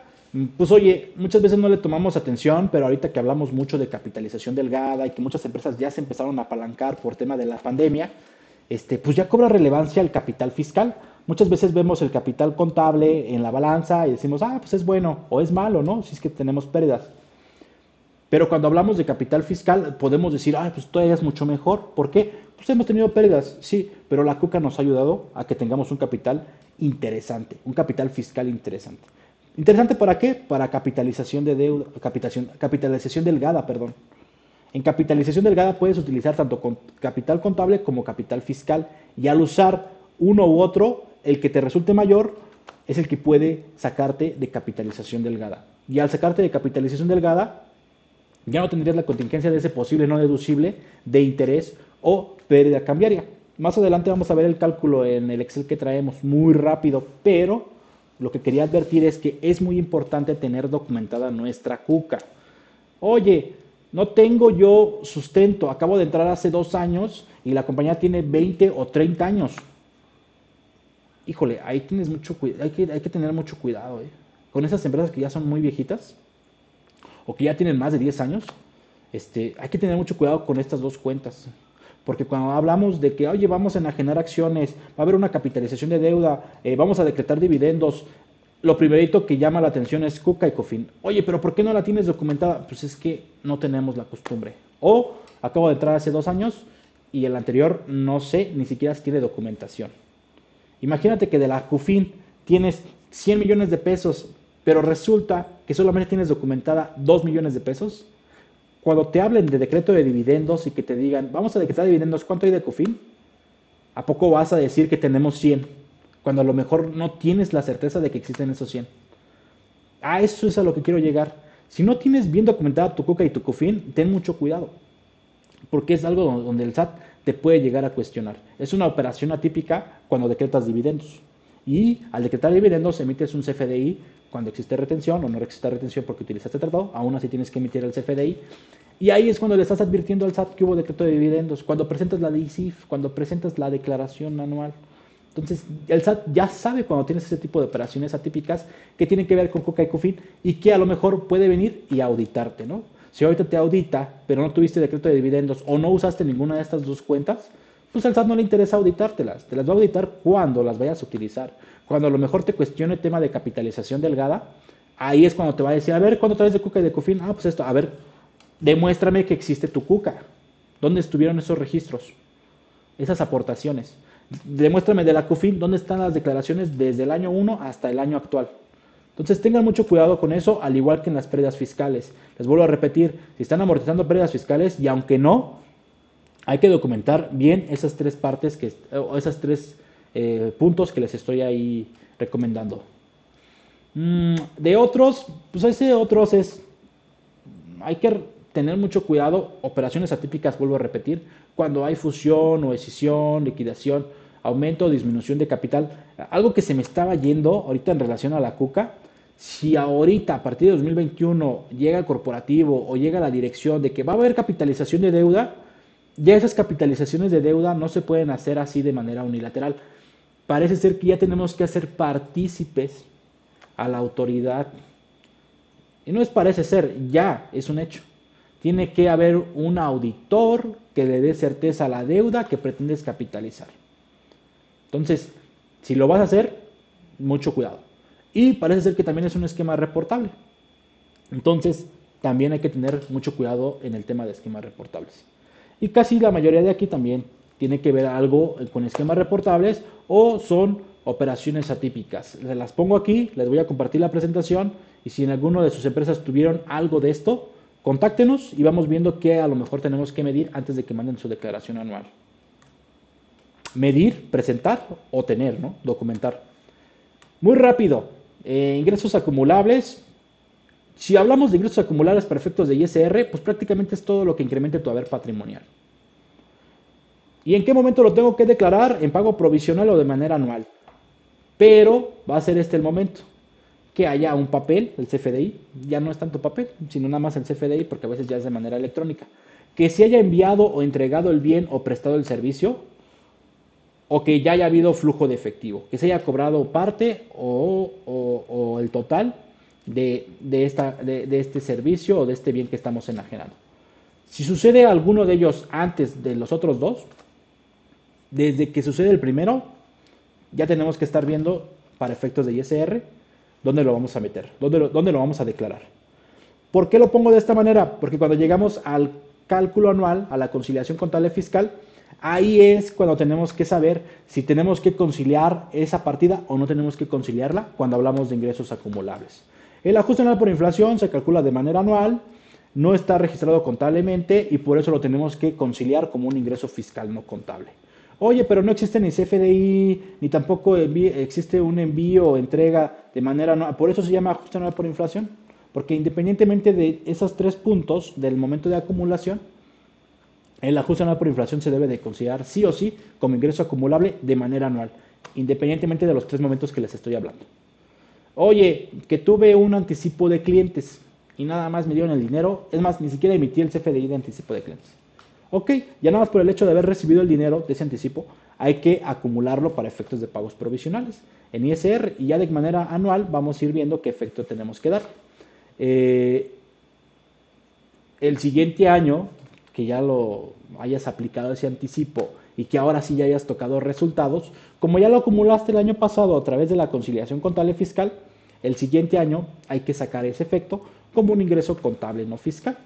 pues oye, muchas veces no le tomamos atención, pero ahorita que hablamos mucho de capitalización delgada y que muchas empresas ya se empezaron a apalancar por tema de la pandemia, este, pues ya cobra relevancia el capital fiscal. Muchas veces vemos el capital contable en la balanza y decimos, ah, pues es bueno o es malo, ¿no? Si es que tenemos pérdidas. Pero cuando hablamos de capital fiscal, podemos decir, ah, pues todavía es mucho mejor. ¿Por qué? Pues hemos tenido pérdidas, sí, pero la CUCA nos ha ayudado a que tengamos un capital interesante, un capital fiscal interesante. ¿Interesante para qué? Para capitalización de deuda, capitalización, capitalización delgada, perdón. En capitalización delgada puedes utilizar tanto capital contable como capital fiscal y al usar uno u otro, el que te resulte mayor es el que puede sacarte de capitalización delgada. Y al sacarte de capitalización delgada, ya no tendrías la contingencia de ese posible no deducible de interés o pérdida cambiaria. Más adelante vamos a ver el cálculo en el Excel que traemos muy rápido, pero lo que quería advertir es que es muy importante tener documentada nuestra cuca. Oye, no tengo yo sustento, acabo de entrar hace dos años y la compañía tiene 20 o 30 años. Híjole, ahí tienes mucho hay que, hay que tener mucho cuidado. ¿eh? Con esas empresas que ya son muy viejitas o que ya tienen más de 10 años, este, hay que tener mucho cuidado con estas dos cuentas. Porque cuando hablamos de que, oye, vamos a enajenar acciones, va a haber una capitalización de deuda, eh, vamos a decretar dividendos, lo primerito que llama la atención es Cuca y Cofin. Oye, pero ¿por qué no la tienes documentada? Pues es que no tenemos la costumbre. O acabo de entrar hace dos años y el anterior no sé, ni siquiera tiene documentación. Imagínate que de la CUFIN tienes 100 millones de pesos, pero resulta que solamente tienes documentada 2 millones de pesos. Cuando te hablen de decreto de dividendos y que te digan, vamos a decretar dividendos, ¿cuánto hay de CUFIN? ¿A poco vas a decir que tenemos 100? cuando a lo mejor no tienes la certeza de que existen esos 100. A eso es a lo que quiero llegar. Si no tienes bien documentada tu CUCA y tu CUFIN, ten mucho cuidado, porque es algo donde el SAT te puede llegar a cuestionar. Es una operación atípica cuando decretas dividendos. Y al decretar dividendos emites un CFDI cuando existe retención o no existe retención porque utilizaste tratado, aún así tienes que emitir el CFDI. Y ahí es cuando le estás advirtiendo al SAT que hubo decreto de dividendos, cuando presentas la DICIF, cuando presentas la declaración anual. Entonces, el SAT ya sabe cuando tienes ese tipo de operaciones atípicas que tienen que ver con Coca y Cofin y que a lo mejor puede venir y auditarte, ¿no? Si ahorita te audita, pero no tuviste decreto de dividendos o no usaste ninguna de estas dos cuentas, pues al SAT no le interesa auditártelas. Te las va a auditar cuando las vayas a utilizar. Cuando a lo mejor te cuestione el tema de capitalización delgada, ahí es cuando te va a decir, a ver, ¿cuándo traes de Cuca y de Cofin? Ah, pues esto, a ver, demuéstrame que existe tu Cuca. ¿Dónde estuvieron esos registros? Esas aportaciones. Demuéstrame de la CUFIN dónde están las declaraciones desde el año 1 hasta el año actual. Entonces tengan mucho cuidado con eso, al igual que en las pérdidas fiscales. Les vuelvo a repetir, si están amortizando pérdidas fiscales y aunque no, hay que documentar bien esas tres partes, que, o esas tres eh, puntos que les estoy ahí recomendando. Mm, de otros, pues ese otros es, hay que tener mucho cuidado, operaciones atípicas, vuelvo a repetir, cuando hay fusión o escisión, liquidación, aumento o disminución de capital. Algo que se me estaba yendo ahorita en relación a la CUCA, si ahorita a partir de 2021 llega el corporativo o llega la dirección de que va a haber capitalización de deuda, ya esas capitalizaciones de deuda no se pueden hacer así de manera unilateral. Parece ser que ya tenemos que hacer partícipes a la autoridad. Y no es parece ser, ya es un hecho. Tiene que haber un auditor que le dé certeza a la deuda que pretendes capitalizar. Entonces, si lo vas a hacer, mucho cuidado. Y parece ser que también es un esquema reportable. Entonces, también hay que tener mucho cuidado en el tema de esquemas reportables. Y casi la mayoría de aquí también tiene que ver algo con esquemas reportables o son operaciones atípicas. las pongo aquí, les voy a compartir la presentación y si en alguna de sus empresas tuvieron algo de esto, Contáctenos y vamos viendo qué a lo mejor tenemos que medir antes de que manden su declaración anual. Medir, presentar o tener, ¿no? Documentar. Muy rápido. Eh, ingresos acumulables. Si hablamos de ingresos acumulables para efectos de ISR, pues prácticamente es todo lo que incremente tu haber patrimonial. ¿Y en qué momento lo tengo que declarar? En pago provisional o de manera anual. Pero va a ser este el momento que haya un papel, el CFDI, ya no es tanto papel, sino nada más el CFDI, porque a veces ya es de manera electrónica, que se haya enviado o entregado el bien o prestado el servicio, o que ya haya habido flujo de efectivo, que se haya cobrado parte o, el total de, esta, de, este servicio o de este bien que estamos enajenando. Si sucede alguno de ellos antes de los otros dos, desde que sucede el primero, ya tenemos que estar viendo para efectos de ISR dónde lo vamos a meter, dónde lo, dónde lo vamos a declarar. ¿Por qué lo pongo de esta manera? Porque cuando llegamos al cálculo anual, a la conciliación contable fiscal, ahí es cuando tenemos que saber si tenemos que conciliar esa partida o no tenemos que conciliarla cuando hablamos de ingresos acumulables. El ajuste anual por inflación se calcula de manera anual, no está registrado contablemente y por eso lo tenemos que conciliar como un ingreso fiscal no contable. Oye, pero no existe ni CFDI, ni tampoco existe un envío o entrega de manera anual. Por eso se llama ajuste anual por inflación. Porque independientemente de esos tres puntos del momento de acumulación, el ajuste anual por inflación se debe de considerar sí o sí como ingreso acumulable de manera anual, independientemente de los tres momentos que les estoy hablando. Oye, que tuve un anticipo de clientes y nada más me dieron el dinero, es más, ni siquiera emití el CFDI de anticipo de clientes. Ok, ya nada más por el hecho de haber recibido el dinero de ese anticipo, hay que acumularlo para efectos de pagos provisionales en ISR y ya de manera anual vamos a ir viendo qué efecto tenemos que dar. Eh, el siguiente año, que ya lo hayas aplicado ese anticipo y que ahora sí ya hayas tocado resultados, como ya lo acumulaste el año pasado a través de la conciliación contable fiscal, el siguiente año hay que sacar ese efecto como un ingreso contable no fiscal.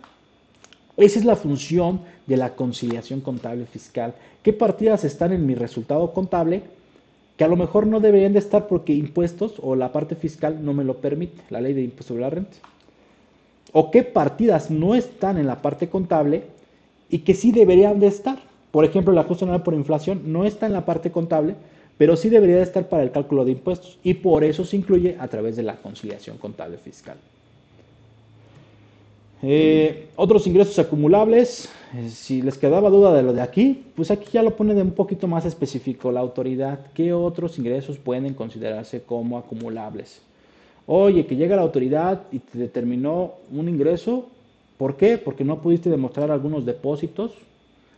Esa es la función de la conciliación contable fiscal. ¿Qué partidas están en mi resultado contable? Que a lo mejor no deberían de estar porque impuestos o la parte fiscal no me lo permite, la ley de impuesto sobre la renta. O qué partidas no están en la parte contable y que sí deberían de estar. Por ejemplo, el ajuste anual por inflación no está en la parte contable, pero sí debería de estar para el cálculo de impuestos y por eso se incluye a través de la conciliación contable fiscal. Eh, otros ingresos acumulables, eh, si les quedaba duda de lo de aquí, pues aquí ya lo pone de un poquito más específico la autoridad. ¿Qué otros ingresos pueden considerarse como acumulables? Oye, que llega la autoridad y te determinó un ingreso. ¿Por qué? Porque no pudiste demostrar algunos depósitos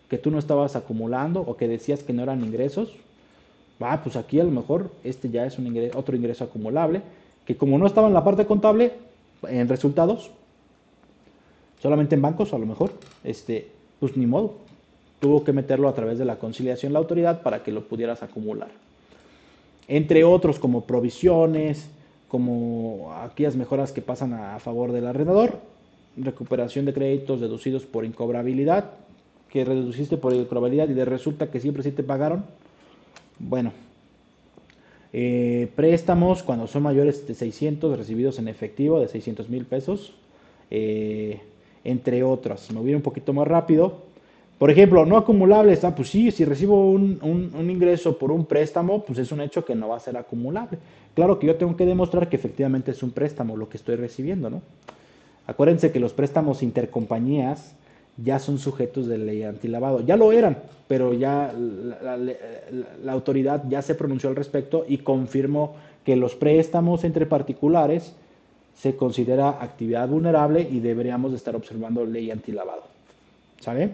que tú no estabas acumulando o que decías que no eran ingresos. Ah, pues aquí a lo mejor este ya es otro ingreso acumulable, que como no estaba en la parte contable, en resultados, solamente en bancos a lo mejor, este, pues ni modo, tuvo que meterlo a través de la conciliación la autoridad para que lo pudieras acumular. Entre otros como provisiones, como aquellas mejoras que pasan a favor del arrendador, recuperación de créditos deducidos por incobrabilidad, que reduciste por incobrabilidad y de resulta que siempre sí te pagaron. Bueno, eh, préstamos cuando son mayores de 600 recibidos en efectivo de 600 mil pesos. Eh, entre otras. Me voy un poquito más rápido. Por ejemplo, no acumulables, ah, pues sí, si recibo un, un, ingreso por un préstamo, pues es un hecho que no va a ser acumulable. Claro que yo tengo que demostrar que efectivamente es un préstamo lo que estoy recibiendo, ¿no? Acuérdense que los préstamos intercompañías ya son sujetos de ley antilavado. Ya lo eran, pero ya la, autoridad ya se pronunció al respecto y confirmó que los préstamos entre particulares se considera actividad vulnerable y deberíamos de estar observando ley antilavado. ¿Sabe?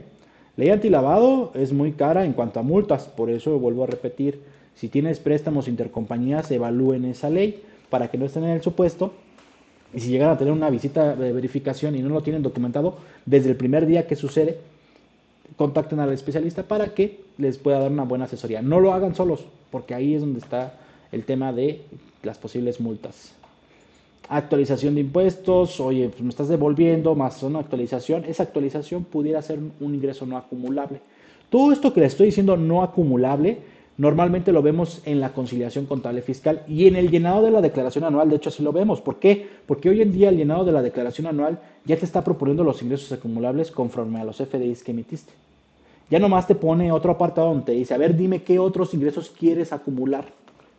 Ley antilavado es muy cara en cuanto a multas, por eso vuelvo a repetir, si tienes préstamos intercompañías, evalúen esa ley para que no estén en el supuesto y si llegan a tener una visita de verificación y no lo tienen documentado, desde el primer día que sucede, contacten al especialista para que les pueda dar una buena asesoría. No lo hagan solos, porque ahí es donde está el tema de las posibles multas actualización de impuestos, oye, pues me estás devolviendo más una actualización, esa actualización pudiera ser un ingreso no acumulable. Todo esto que le estoy diciendo no acumulable, normalmente lo vemos en la conciliación contable fiscal y en el llenado de la declaración anual, de hecho así lo vemos. ¿Por qué? Porque hoy en día el llenado de la declaración anual ya te está proponiendo los ingresos acumulables conforme a los FDIs que emitiste. Ya nomás te pone otro apartado donde te dice, a ver, dime qué otros ingresos quieres acumular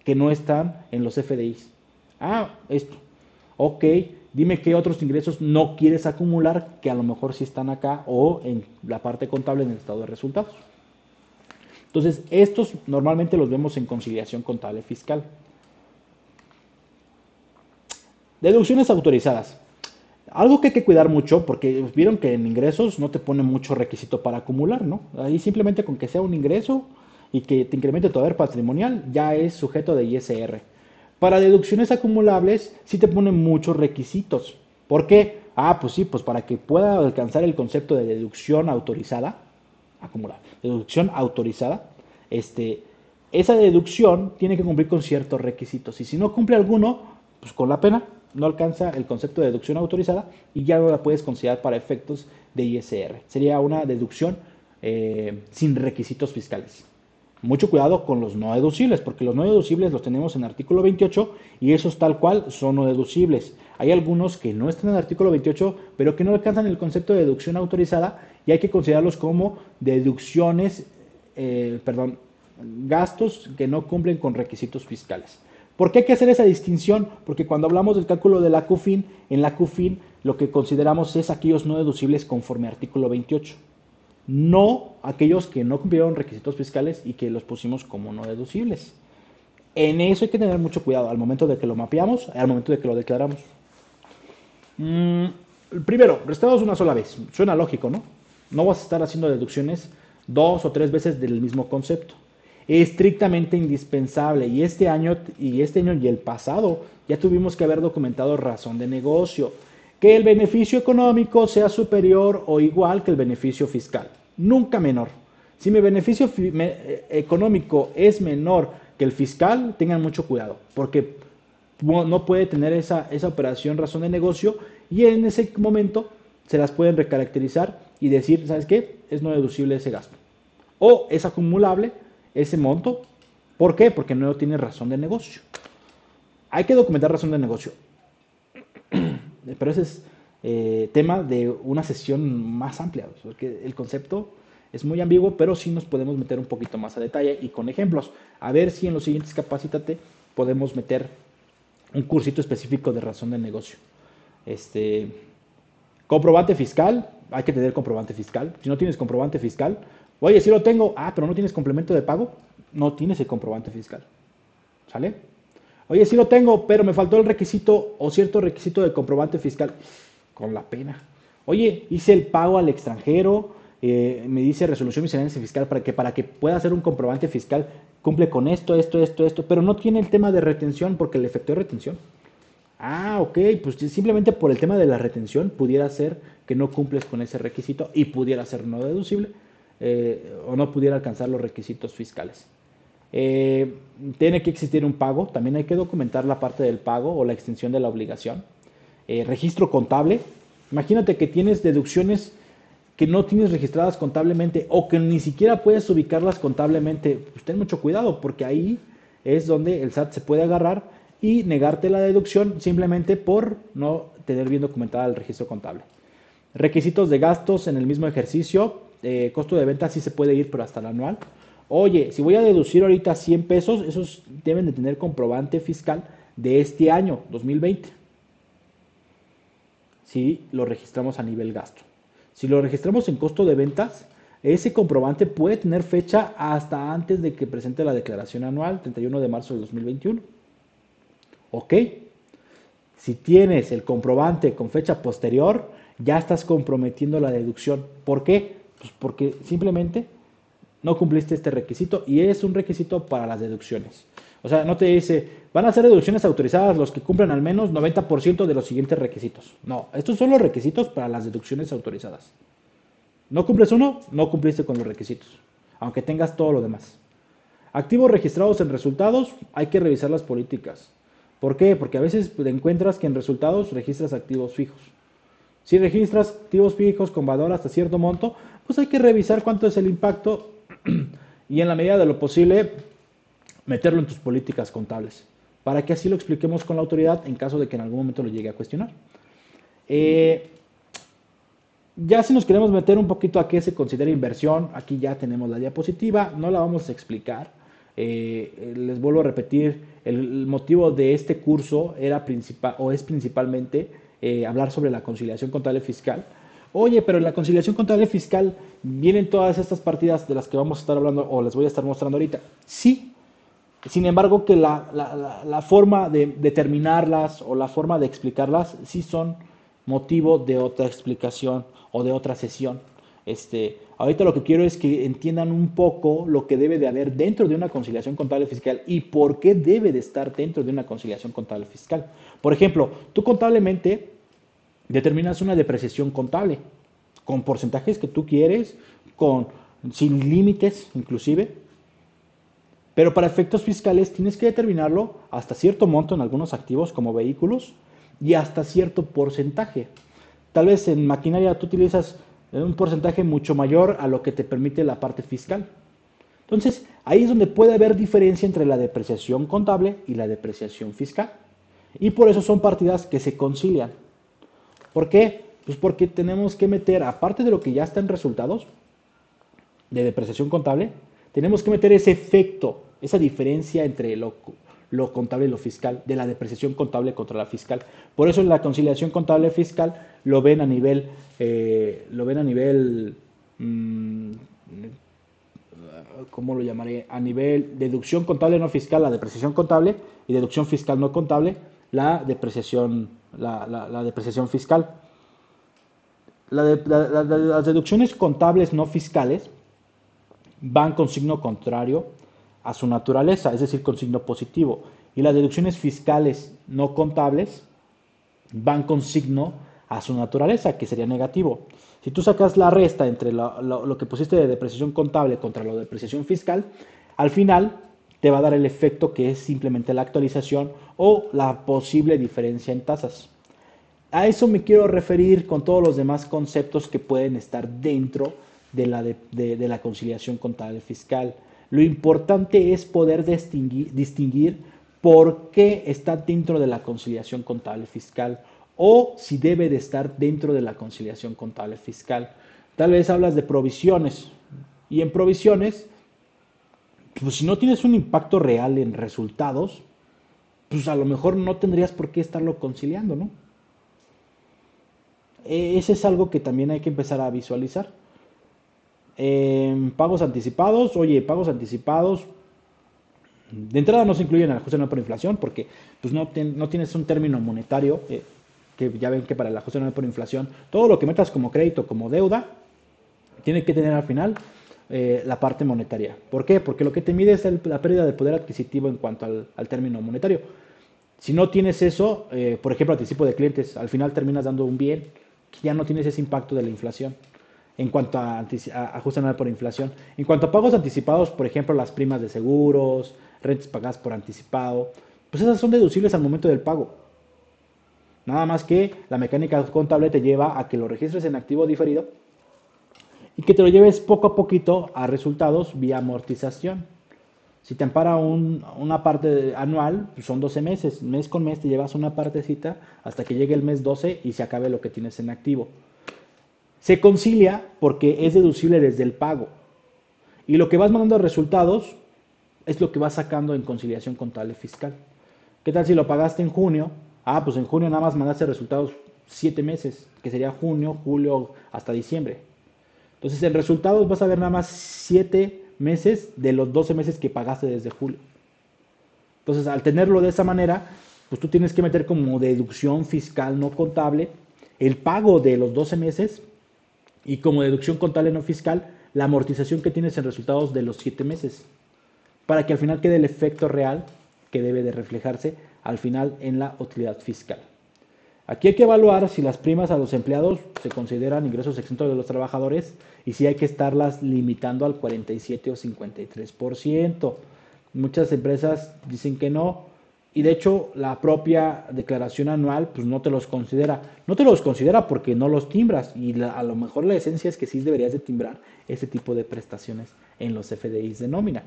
que no están en los FDIs. Ah, esto ok, dime qué otros ingresos no quieres acumular que a lo mejor sí están acá o en la parte contable en el estado de resultados. Entonces, estos normalmente los vemos en conciliación contable fiscal. Deducciones autorizadas. Algo que hay que cuidar mucho, porque vieron que en ingresos no te pone mucho requisito para acumular, ¿no? Ahí simplemente con que sea un ingreso y que te incremente tu haber patrimonial, ya es sujeto de ISR. Para deducciones acumulables sí te ponen muchos requisitos. ¿Por qué? Ah, pues sí, pues para que pueda alcanzar el concepto de deducción autorizada, acumulable, deducción autorizada, este, esa deducción tiene que cumplir con ciertos requisitos. Y si no cumple alguno, pues con la pena no alcanza el concepto de deducción autorizada y ya no la puedes considerar para efectos de ISR. Sería una deducción eh, sin requisitos fiscales. Mucho cuidado con los no deducibles, porque los no deducibles los tenemos en artículo 28 y esos tal cual son no deducibles. Hay algunos que no están en el artículo 28, pero que no alcanzan el concepto de deducción autorizada y hay que considerarlos como deducciones, eh, perdón, gastos que no cumplen con requisitos fiscales. ¿Por qué hay que hacer esa distinción? Porque cuando hablamos del cálculo de la CUFIN, en la CUFIN lo que consideramos es aquellos no deducibles conforme artículo 28 no aquellos que no cumplieron requisitos fiscales y que los pusimos como no deducibles. En eso hay que tener mucho cuidado al momento de que lo mapeamos, al momento de que lo declaramos. Mm, primero, restados una sola vez. Suena lógico, ¿no? No vas a estar haciendo deducciones dos o tres veces del mismo concepto. Estrictamente indispensable. Y este año y este año y el pasado ya tuvimos que haber documentado razón de negocio. Que el beneficio económico sea superior o igual que el beneficio fiscal nunca menor. Si mi beneficio eh, económico es menor que el fiscal, tengan mucho cuidado, porque no puede tener esa, esa operación razón de negocio y en ese momento se las pueden recaracterizar y decir, ¿sabes qué? Es no deducible ese gasto. O es acumulable ese monto. ¿Por qué? Porque no tiene razón de negocio. Hay que documentar razón de negocio. Pero ese es eh, tema de una sesión más amplia, porque el concepto es muy ambiguo, pero sí nos podemos meter un poquito más a detalle y con ejemplos. A ver si en los siguientes Capacítate podemos meter un cursito específico de razón de negocio. Este, comprobante fiscal, hay que tener comprobante fiscal. Si no tienes comprobante fiscal, oye, si lo tengo, ah, pero no tienes complemento de pago, no tienes el comprobante fiscal. ¿Sale? Oye, sí lo tengo, pero me faltó el requisito o cierto requisito de comprobante fiscal con la pena. Oye, hice el pago al extranjero, eh, me dice resolución miscelánea fiscal para que para que pueda hacer un comprobante fiscal cumple con esto, esto, esto, esto, pero no tiene el tema de retención porque el efecto de retención. Ah, ok, pues simplemente por el tema de la retención pudiera ser que no cumples con ese requisito y pudiera ser no deducible eh, o no pudiera alcanzar los requisitos fiscales. Eh, tiene que existir un pago, también hay que documentar la parte del pago o la extensión de la obligación. Eh, registro contable. Imagínate que tienes deducciones que no tienes registradas contablemente o que ni siquiera puedes ubicarlas contablemente. Pues ten mucho cuidado porque ahí es donde el SAT se puede agarrar y negarte la deducción simplemente por no tener bien documentada el registro contable. Requisitos de gastos en el mismo ejercicio. Eh, costo de venta sí se puede ir, pero hasta el anual. Oye, si voy a deducir ahorita 100 pesos, esos deben de tener comprobante fiscal de este año, 2020 si lo registramos a nivel gasto. Si lo registramos en costo de ventas, ese comprobante puede tener fecha hasta antes de que presente la declaración anual, 31 de marzo de 2021. ¿Ok? Si tienes el comprobante con fecha posterior, ya estás comprometiendo la deducción. ¿Por qué? Pues porque simplemente no cumpliste este requisito y es un requisito para las deducciones. O sea, no te dice, van a ser deducciones autorizadas los que cumplan al menos 90% de los siguientes requisitos. No, estos son los requisitos para las deducciones autorizadas. No cumples uno, no cumpliste con los requisitos, aunque tengas todo lo demás. Activos registrados en resultados, hay que revisar las políticas. ¿Por qué? Porque a veces encuentras que en resultados registras activos fijos. Si registras activos fijos con valor hasta cierto monto, pues hay que revisar cuánto es el impacto y en la medida de lo posible meterlo en tus políticas contables, para que así lo expliquemos con la autoridad en caso de que en algún momento lo llegue a cuestionar. Eh, ya si nos queremos meter un poquito a qué se considera inversión, aquí ya tenemos la diapositiva, no la vamos a explicar. Eh, les vuelvo a repetir, el, motivo de este curso era principal o es principalmente eh, hablar sobre la conciliación contable fiscal. Oye, pero en la conciliación contable fiscal vienen todas estas partidas de las que vamos a estar hablando o les voy a estar mostrando ahorita. Sí, sin embargo, que la, forma de determinarlas o la forma de explicarlas sí son motivo de otra explicación o de otra sesión. Este, ahorita lo que quiero es que entiendan un poco lo que debe de haber dentro de una conciliación contable fiscal y por qué debe de estar dentro de una conciliación contable fiscal. Por ejemplo, tú contablemente determinas una depreciación contable con porcentajes que tú quieres, con sin límites inclusive, Pero para efectos fiscales tienes que determinarlo hasta cierto monto en algunos activos como vehículos y hasta cierto porcentaje. Tal vez en maquinaria tú utilizas un porcentaje mucho mayor a lo que te permite la parte fiscal. Entonces, ahí es donde puede haber diferencia entre la depreciación contable y la depreciación fiscal. Y por eso son partidas que se concilian. ¿Por qué? Pues porque tenemos que meter, aparte de lo que ya está en resultados de depreciación contable, tenemos que meter ese efecto, esa diferencia entre lo, contable y lo fiscal, de la depreciación contable contra la fiscal. Por eso en la conciliación contable fiscal lo ven a nivel, eh, lo ven a nivel, mm, ¿cómo lo llamaré? A nivel deducción contable no fiscal, la depreciación contable, y deducción fiscal no contable, la depreciación, la, depreciación fiscal. las deducciones contables no fiscales van con signo contrario a su naturaleza, es decir, con signo positivo. Y las deducciones fiscales no contables van con signo a su naturaleza, que sería negativo. Si tú sacas la resta entre lo, que pusiste de depreciación contable contra lo de depreciación fiscal, al final te va a dar el efecto que es simplemente la actualización o la posible diferencia en tasas. A eso me quiero referir con todos los demás conceptos que pueden estar dentro de la, de, la conciliación contable fiscal. Lo importante es poder distinguir, distinguir por qué está dentro de la conciliación contable fiscal o si debe de estar dentro de la conciliación contable fiscal. Tal vez hablas de provisiones y en provisiones, pues si no tienes un impacto real en resultados, pues a lo mejor no tendrías por qué estarlo conciliando, ¿no? E, ese es algo que también hay que empezar a visualizar. Pagos anticipados, oye, pagos anticipados, de entrada no se incluyen el ajuste anual por inflación porque pues no, no tienes un término monetario, eh, que ya ven que para el ajuste anual por inflación, todo lo que metas como crédito, como deuda, tiene que tener al final eh, la parte monetaria. ¿Por qué? Porque lo que te mide es la pérdida de poder adquisitivo en cuanto al, término monetario. Si no tienes eso, eh, por ejemplo, anticipo de clientes, al final terminas dando un bien que ya no tienes ese impacto de la inflación en cuanto a, ajuste anual por inflación. En cuanto a pagos anticipados, por ejemplo, las primas de seguros, rentas pagadas por anticipado, pues esas son deducibles al momento del pago. Nada más que la mecánica contable te lleva a que lo registres en activo diferido y que te lo lleves poco a poquito a resultados vía amortización. Si te ampara una parte anual, pues son 12 meses. Mes con mes te llevas una partecita hasta que llegue el mes 12 y se acabe lo que tienes en activo. Se concilia porque es deducible desde el pago. Y lo que vas mandando resultados es lo que vas sacando en conciliación contable fiscal. ¿Qué tal si lo pagaste en junio? Ah, pues en junio nada más mandaste resultados 7 meses, que sería junio, julio, hasta diciembre. Entonces en resultados vas a ver nada más 7 meses de los 12 meses que pagaste desde julio. Entonces al tenerlo de esa manera, pues tú tienes que meter como deducción fiscal no contable el pago de los 12 meses y como deducción contable no fiscal la amortización que tienes en resultados de los 7 meses para que al final quede el efecto real que debe de reflejarse al final en la utilidad fiscal. Aquí hay que evaluar si las primas a los empleados se consideran ingresos exentos de los trabajadores y si hay que estarlas limitando al 47 o 53%. Muchas empresas dicen que no y de hecho la propia declaración anual pues no te los considera. No te los considera porque no los timbras y a lo mejor la esencia es que sí deberías de timbrar ese tipo de prestaciones en los FDIs de nómina.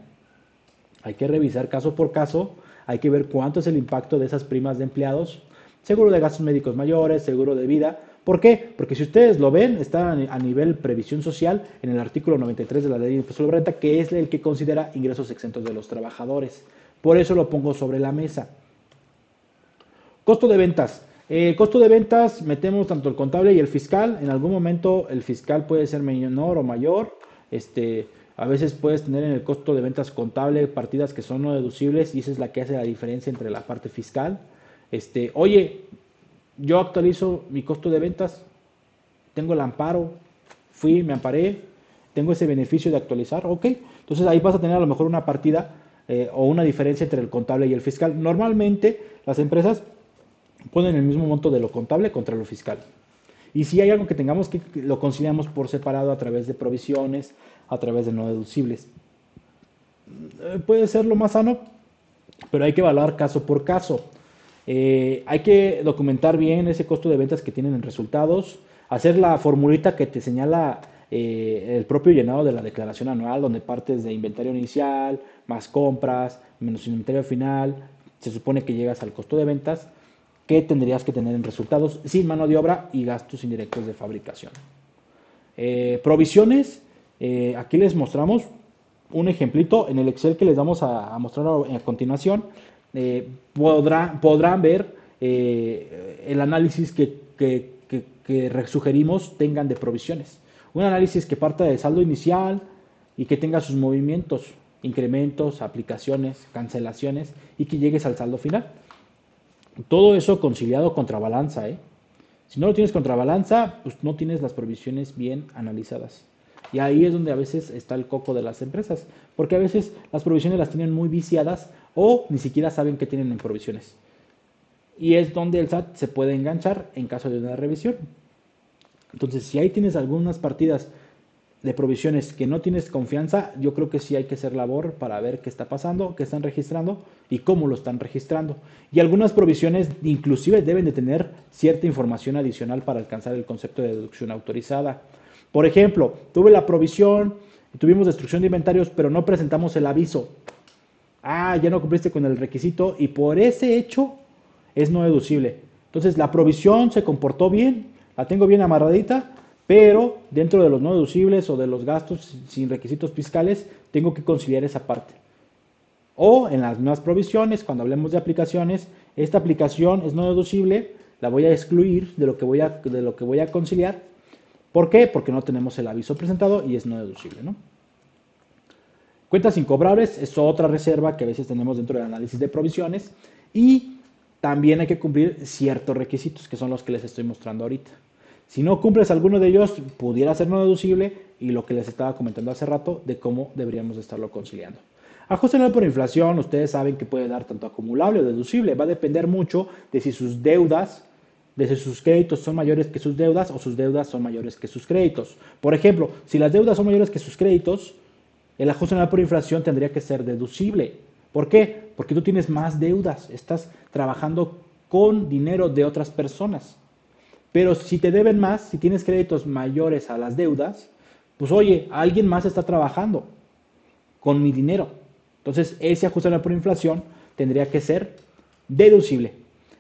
Hay que revisar caso por caso, hay que ver cuánto es el impacto de esas primas de empleados, seguro de gastos médicos mayores, seguro de vida. ¿Por qué? Porque si ustedes lo ven, está a nivel previsión social en el artículo 93 de la ley de impuesto sobre renta, que es el que considera ingresos exentos de los trabajadores. Por eso lo pongo sobre la mesa. Costo de ventas. Eh, costo de ventas metemos tanto el contable y el fiscal. En algún momento el fiscal puede ser menor o mayor. Este, a veces puedes tener en el costo de ventas contable partidas que son no deducibles y esa es la que hace la diferencia entre la parte fiscal. Este, oye, yo actualizo mi costo de ventas, tengo el amparo, fui, me amparé, tengo ese beneficio de actualizar, ok. Entonces ahí vas a tener a lo mejor una partida eh, o una diferencia entre el contable y el fiscal. Normalmente las empresas ponen el mismo monto de lo contable contra lo fiscal. Y si hay algo que tengamos que lo conciliamos por separado a través de provisiones, a través de no deducibles. eh, puede ser lo más sano, pero hay que evaluar caso por caso. Eh, hay que documentar bien ese costo de ventas que tienen en resultados, hacer la formulita que te señala eh, el propio llenado de la declaración anual, donde partes de inventario inicial, más compras, menos inventario final, se supone que llegas al costo de ventas que tendrías que tener en resultados sin mano de obra y gastos indirectos de fabricación. Eh, provisiones, aquí les mostramos un ejemplito en el Excel que les vamos a, mostrar a continuación eh, podrán ver eh, el análisis que, que, sugerimos tengan de provisiones. Un análisis que parta del saldo inicial y que tenga sus movimientos, incrementos, aplicaciones, cancelaciones y que llegues al saldo final. Todo eso conciliado contra balanza. ¿eh? Si no lo tienes contra balanza, pues no tienes las provisiones bien analizadas. Y ahí es donde a veces está el coco de las empresas, porque a veces las provisiones las tienen muy viciadas o ni siquiera saben que tienen en provisiones. Y es donde el SAT se puede enganchar en caso de una revisión. Entonces, si ahí tienes algunas partidas de provisiones que no tienes confianza, yo creo que sí hay que hacer labor para ver qué está pasando, qué están registrando y cómo lo están registrando. Y algunas provisiones inclusive deben de tener cierta información adicional para alcanzar el concepto de deducción autorizada. Por ejemplo, tuve la provisión, tuvimos destrucción de inventarios, pero no presentamos el aviso. Ah, ya no cumpliste con el requisito y por ese hecho es no deducible. Entonces la provisión se comportó bien, la tengo bien amarradita, pero dentro de los no deducibles o de los gastos sin requisitos fiscales tengo que conciliar esa parte. O en las nuevas provisiones, cuando hablemos de aplicaciones, esta aplicación es no deducible, la voy a excluir de lo que voy a, de lo que voy a conciliar ¿Por qué? Porque no tenemos el aviso presentado y es no deducible. ¿no? Cuentas incobrables es otra reserva que a veces tenemos dentro del análisis de provisiones y también hay que cumplir ciertos requisitos que son los que les estoy mostrando ahorita. Si no cumples alguno de ellos, pudiera ser no deducible y lo que les estaba comentando hace rato de cómo deberíamos estarlo conciliando. Ajuste anual por inflación, ustedes saben que puede dar tanto acumulable o deducible. Va a depender mucho de si sus deudas de si sus créditos son mayores que sus deudas o sus deudas son mayores que sus créditos. Por ejemplo, si las deudas son mayores que sus créditos, el ajuste anual por inflación tendría que ser deducible. ¿Por qué? Porque tú tienes más deudas, estás trabajando con dinero de otras personas. Pero si te deben más, si tienes créditos mayores a las deudas, pues oye, alguien más está trabajando con mi dinero. Entonces, ese ajuste anual por inflación tendría que ser deducible.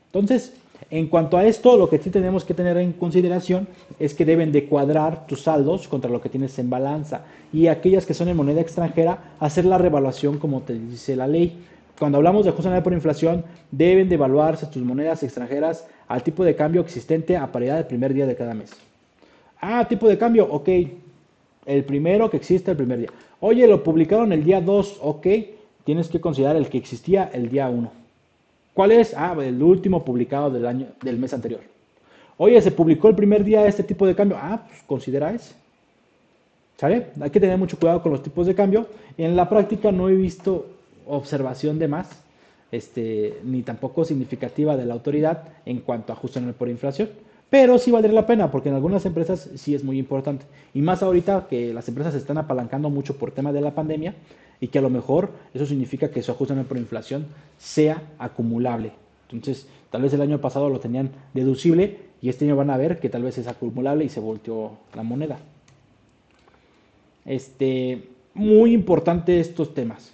Entonces, en cuanto a esto, lo que sí tenemos que tener en consideración es que deben de cuadrar tus saldos contra lo que tienes en balanza y aquellas que son en moneda extranjera, hacer la revaluación como te dice la ley. Cuando hablamos de ajuste por inflación, deben de tus monedas extranjeras al tipo de cambio existente a paridad del primer día de cada mes. Ah, tipo de cambio, ok. El primero que existe el primer día. Oye, lo publicaron el día 2, ok. Tienes que considerar el que existía el día 1. ¿Cuál es? Ah, el último publicado del año, del mes anterior. Oye, se publicó el primer día este tipo de cambio. Ah, pues considera ese. ¿Sale? Hay que tener mucho cuidado con los tipos de cambio. En la práctica no he visto observación de más, este, ni tampoco significativa de la autoridad en cuanto a ajuste por inflación. Pero sí valdría la pena, porque en algunas empresas sí es muy importante. Y más ahorita que las empresas se están apalancando mucho por tema de la pandemia, y que a lo mejor eso significa que su ajuste por inflación sea acumulable. Entonces, tal vez el año pasado lo tenían deducible y este año van a ver que tal vez es acumulable y se volteó la moneda. Este, muy importante estos temas.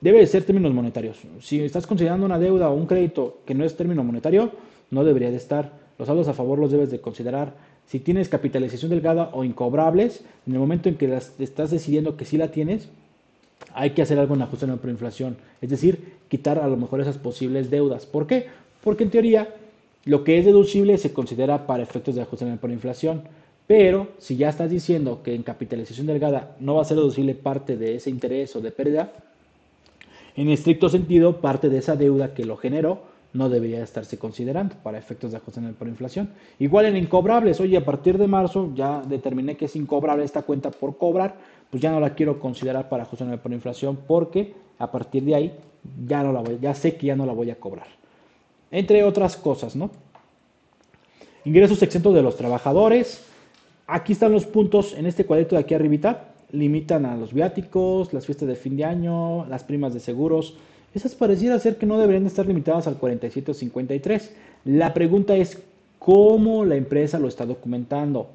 Debe de ser términos monetarios. Si estás considerando una deuda o un crédito que no es término monetario, no debería de estar. Los saldos a favor los debes de considerar. Si tienes capitalización delgada o incobrables, en el momento en que las, estás decidiendo que sí la tienes, hay que hacer algo en ajuste por inflación, es decir, quitar a lo mejor esas posibles deudas. ¿Por qué? Porque en teoría lo que es deducible se considera para efectos de ajuste por inflación, pero si ya estás diciendo que en capitalización delgada no va a ser deducible parte de ese interés o de pérdida, en estricto sentido, parte de esa deuda que lo generó no debería estarse considerando para efectos de ajuste por inflación. Igual en incobrables, oye, a partir de marzo ya determiné que es incobrable esta cuenta por cobrar, pues ya no la quiero considerar para ajuste por inflación porque a partir de ahí ya no la voy, ya sé que ya no la voy a cobrar. Entre otras cosas, ¿no? Ingresos exentos de los trabajadores. Aquí están los puntos en este cuadrito de aquí arribita. Limitan a los viáticos, las fiestas de fin de año, las primas de seguros. Esas pareciera ser que no deberían estar limitadas al 4753. La pregunta es cómo la empresa lo está documentando.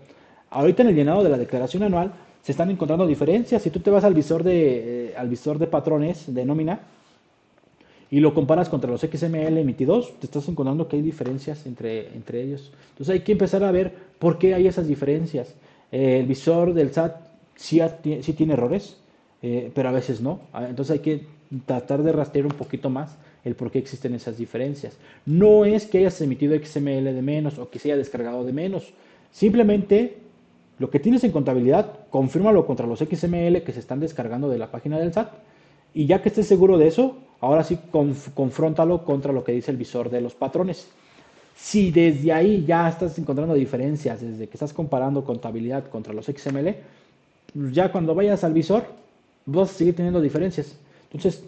Ahorita en el llenado de la declaración anual se están encontrando diferencias. Si tú te vas al visor de, eh, al visor de patrones de nómina y lo comparas contra los XML emitidos, te estás encontrando que hay diferencias entre, entre ellos. Entonces hay que empezar a ver por qué hay esas diferencias. Eh, el visor del SAT sí, tiene errores, eh, pero a veces no. Ah, entonces hay que tratar de rastrear un poquito más el por qué existen esas diferencias. No es que hayas emitido XML de menos o que se haya descargado de menos. Simplemente lo que tienes en contabilidad, confírmalo contra los XML que se están descargando de la página del SAT. Y ya que estés seguro de eso, ahora sí confróntalo contra lo que dice el visor de los patrones. Si desde ahí ya estás encontrando diferencias, desde que estás comparando contabilidad contra los XML, ya cuando vayas al visor vas a seguir teniendo diferencias. Entonces,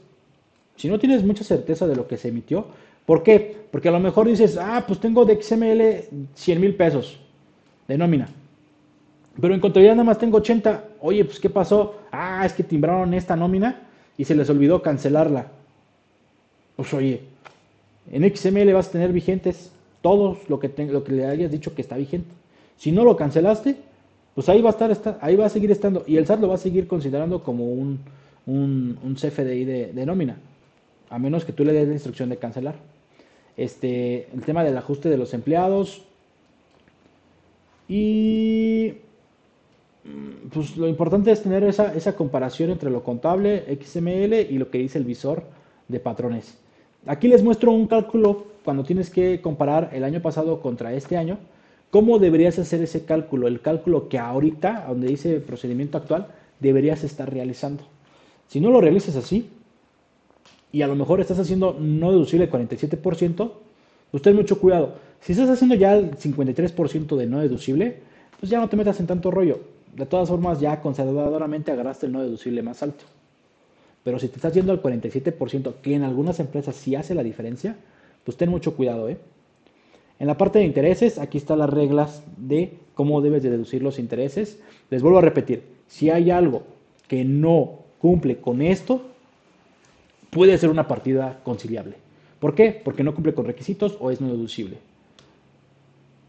si no tienes mucha certeza de lo que se emitió, ¿por qué? Porque a lo mejor dices, ah, pues tengo de XML 100 mil pesos de nómina. Pero en contabilidad nada más tengo 80. Oye, pues ¿qué pasó? Ah, es que timbraron esta nómina y se les olvidó cancelarla. Pues oye, en XML vas a tener vigentes todos lo que, lo que le hayas dicho que está vigente. Si no lo cancelaste, pues ahí va a estar, ahí va a seguir estando. Y el SAT lo va a seguir considerando como un, un, CFDI de, de, nómina. A menos que tú le des la instrucción de cancelar. Este, el tema del ajuste de los empleados. Y pues lo importante es tener esa, esa, comparación entre lo contable, XML y lo que dice el visor de patrones. Aquí les muestro un cálculo cuando tienes que comparar el año pasado contra este año. ¿Cómo deberías hacer ese cálculo? El cálculo que ahorita, donde dice procedimiento actual, deberías estar realizando. Si no lo realizas así, y a lo mejor estás haciendo no deducible el 47%, pues ten mucho cuidado. Si estás haciendo ya el 53% de no deducible, pues ya no te metas en tanto rollo de todas formas ya conservadoramente agarraste el no deducible más alto. Pero si te estás yendo al 47%, que en algunas empresas sí hace la diferencia, pues ten mucho cuidado. ¿eh? En la parte de intereses, aquí están las reglas de cómo debes de deducir los intereses. Les vuelvo a repetir, si hay algo que no cumple con esto, puede ser una partida conciliable. ¿Por qué? Porque no cumple con requisitos o es no deducible.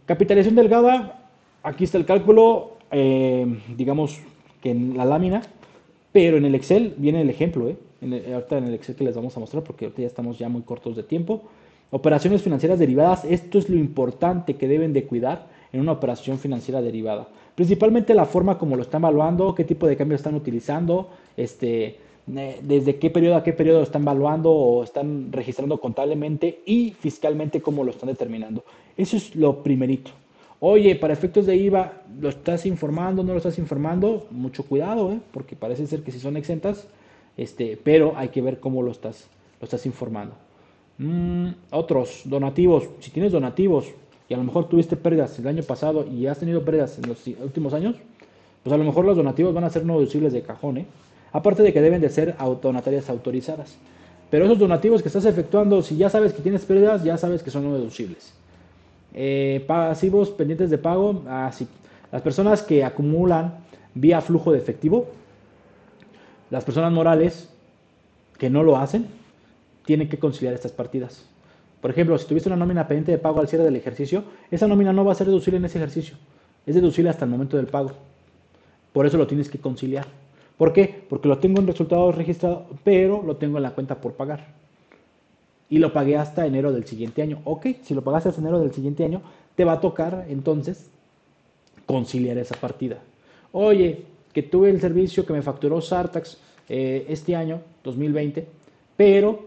Capitalización delgada, aquí está el cálculo, eh, digamos que en la lámina, pero en el Excel viene el ejemplo, ¿eh? En ahorita en el Excel que les vamos a mostrar porque ahorita ya estamos ya muy cortos de tiempo. Operaciones financieras derivadas, esto es lo importante que deben de cuidar en una operación financiera derivada. Principalmente la forma como lo están evaluando, qué tipo de cambio están utilizando, este, desde qué periodo a qué periodo están evaluando o están registrando contablemente y fiscalmente cómo lo están determinando. Eso es lo primerito. Oye, para efectos de IVA, ¿lo estás informando, no lo estás informando? Mucho cuidado, ¿eh? porque parece ser que sí son exentas, este, pero hay que ver cómo lo estás, lo estás informando. Mm, otros, donativos. Si tienes donativos y a lo mejor tuviste pérdidas el año pasado y has tenido pérdidas en los últimos años, pues a lo mejor los donativos van a ser no deducibles de cajón, ¿eh? Aparte de que deben de ser donatarias autorizadas. Pero esos donativos que estás efectuando, si ya sabes que tienes pérdidas, ya sabes que son no deducibles. Eh, pasivos pendientes de pago, así. Ah, las personas que acumulan vía flujo de efectivo, las personas morales que no lo hacen, tienen que conciliar estas partidas. Por ejemplo, si tuviste una nómina pendiente de pago al cierre del ejercicio, esa nómina no va a ser deducible en ese ejercicio. Es deducible hasta el momento del pago. Por eso lo tienes que conciliar. ¿Por qué? Porque lo tengo en resultados registrados, pero lo tengo en la cuenta por pagar y lo pagué hasta enero del siguiente año. Ok, si lo pagaste hasta enero del siguiente año, te va a tocar entonces conciliar esa partida. Oye, que tuve el servicio que me facturó Sartax eh, este año, 2020, pero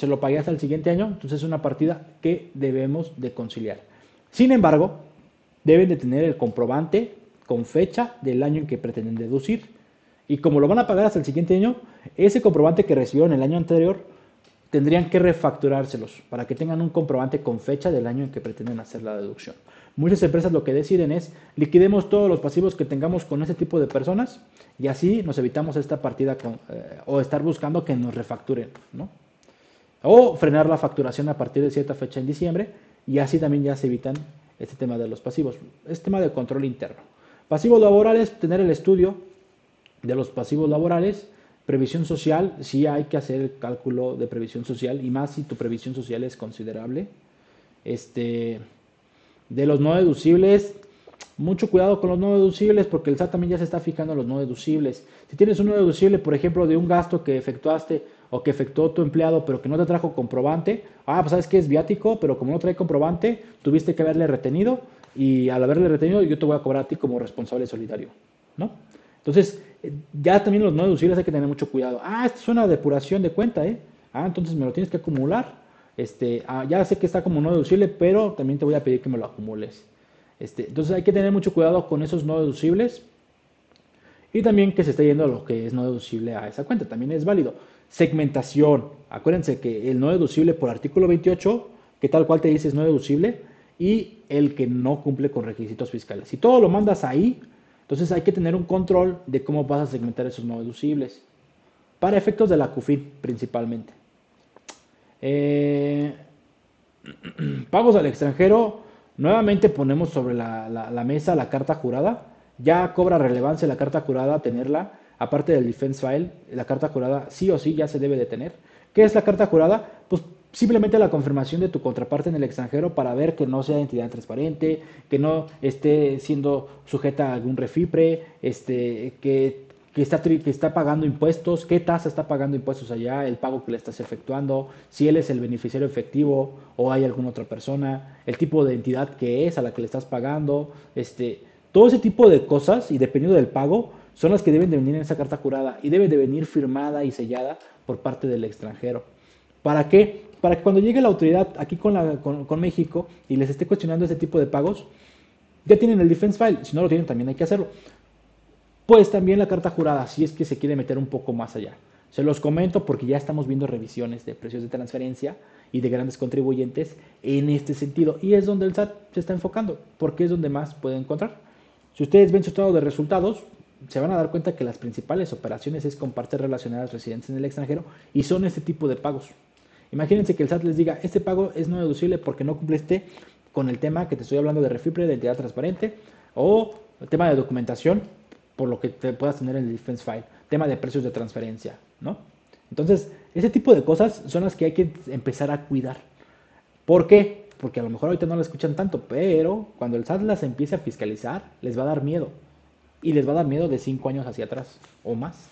se lo pagué hasta el siguiente año, entonces es una partida que debemos de conciliar. Sin embargo, deben de tener el comprobante con fecha del año en que pretenden deducir. Y como lo van a pagar hasta el siguiente año, ese comprobante que recibió en el año anterior tendrían que refacturárselos para que tengan un comprobante con fecha del año en que pretenden hacer la deducción. Muchas empresas lo que deciden es liquidemos todos los pasivos que tengamos con ese tipo de personas y así nos evitamos esta partida eh, o estar buscando que nos refacturen, ¿no? O frenar la facturación a partir de cierta fecha en diciembre y así también ya se evitan este tema de los pasivos. Es tema de control interno. Pasivos laborales, tener el estudio de los pasivos laborales, previsión social, sí hay que hacer el cálculo de previsión social y más si tu previsión social es considerable. Este, de los no deducibles, mucho cuidado con los no deducibles porque el SAT también ya se está fijando en los no deducibles. Si tienes un no deducible, por ejemplo, de un gasto que efectuaste o que efectuó tu empleado pero que no te trajo comprobante, ah, pues sabes que es viático, pero como no trae comprobante, tuviste que haberle retenido y al haberle retenido yo te voy a cobrar a ti como responsable solidario, ¿no? Entonces, eh, ya también los no deducibles hay que tener mucho cuidado. Ah, esto es una depuración de cuenta, ¿eh? Ah, entonces me lo tienes que acumular. Este, ah, ya sé que está como no deducible, pero también te voy a pedir que me lo acumules. Este, entonces hay que tener mucho cuidado con esos no deducibles y también que se esté yendo a lo que es no deducible a esa cuenta. También es válido. Segmentación. Acuérdense que el no deducible por artículo 28, que tal cual te dice es no deducible, y el que no cumple con requisitos fiscales. Si todo lo mandas ahí, entonces hay que tener un control de cómo vas a segmentar esos no deducibles. Para efectos de la CUFIN principalmente. Eh, pagos al extranjero Nuevamente ponemos sobre la, mesa la carta jurada. Ya cobra relevancia la carta jurada tenerla. Aparte del defense file, la carta jurada sí o sí ya se debe de tener. ¿Qué es la carta jurada? Pues simplemente la confirmación de tu contraparte en el extranjero para ver que no sea entidad transparente, que no esté siendo sujeta a algún refipre, este, que que está, que está pagando impuestos, qué tasa está pagando impuestos allá, el pago que le estás efectuando, si él es el beneficiario efectivo o hay alguna otra persona, el tipo de entidad que es a la que le estás pagando, este, todo ese tipo de cosas y dependiendo del pago son las que deben de venir en esa carta jurada y debe de venir firmada y sellada por parte del extranjero. ¿Para qué? Para que cuando llegue la autoridad aquí con, la, con, con México y les esté cuestionando ese tipo de pagos, ya tienen el defense file, si no lo tienen también hay que hacerlo pues también la carta jurada, si es que se quiere meter un poco más allá. Se los comento porque ya estamos viendo revisiones de precios de transferencia y de grandes contribuyentes en este sentido. Y es donde el SAT se está enfocando, porque es donde más puede encontrar. Si ustedes ven su estado de resultados, se van a dar cuenta que las principales operaciones es con partes relacionadas residentes en el extranjero y son este tipo de pagos. Imagínense que el SAT les diga, este pago es no deducible porque no cumpliste con el tema que te estoy hablando de refipre, de entidad transparente o el tema de documentación por lo que te puedas tener en el defense file. Tema de precios de transferencia, ¿no? Entonces, ese tipo de cosas son las que hay que empezar a cuidar. ¿Por qué? Porque a lo mejor ahorita no la escuchan tanto, pero cuando el SAT las empiece a fiscalizar, les va a dar miedo. Y les va a dar miedo de 5 años hacia atrás o más.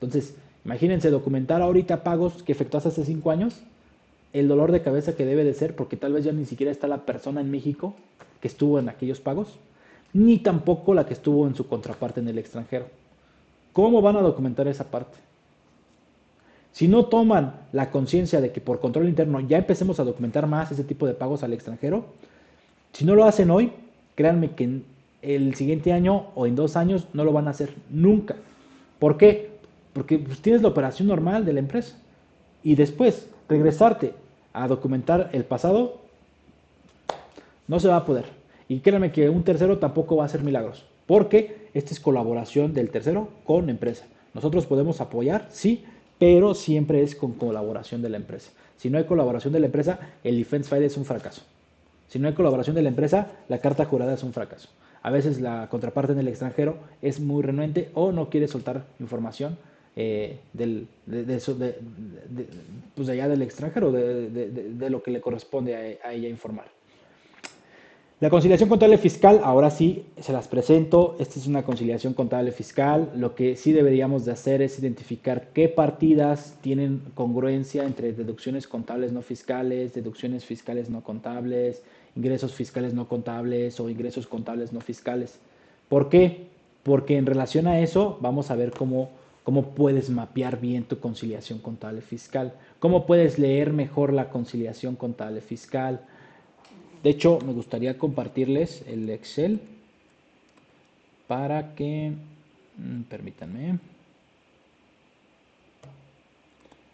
Entonces, imagínense documentar ahorita pagos que efectuaste hace 5 años, el dolor de cabeza que debe de ser, porque tal vez ya ni siquiera está la persona en México que estuvo en aquellos pagos ni tampoco la que estuvo en su contraparte en el extranjero. ¿Cómo van a documentar esa parte? Si no toman la conciencia de que por control interno ya empecemos a documentar más ese tipo de pagos al extranjero, si no lo hacen hoy, créanme que el siguiente año o en dos años no lo van a hacer nunca. ¿Por qué? Porque pues, tienes la operación normal de la empresa. Y después regresarte a documentar el pasado, no se va a poder. Y créanme que un tercero tampoco va a hacer milagros, porque esta es colaboración del tercero con empresa. Nosotros podemos apoyar, sí, pero siempre es con colaboración de la empresa. Si no hay colaboración de la empresa, el defense file es un fracaso. Si no hay colaboración de la empresa, la carta jurada es un fracaso. A veces la contraparte en el extranjero es muy renuente o no quiere soltar información eh, del, de, pues allá del extranjero, de, lo que le corresponde a ella informar. La conciliación contable fiscal, ahora sí, se las presento. Esta es una conciliación contable fiscal. Lo que sí deberíamos de hacer es identificar qué partidas tienen congruencia entre deducciones contables no fiscales, deducciones fiscales no contables, ingresos fiscales no contables o ingresos contables no fiscales. ¿Por qué? Porque en relación a eso vamos a ver cómo, cómo puedes mapear bien tu conciliación contable fiscal, cómo puedes leer mejor la conciliación contable fiscal de hecho, me gustaría compartirles el Excel para que, mm, permítanme,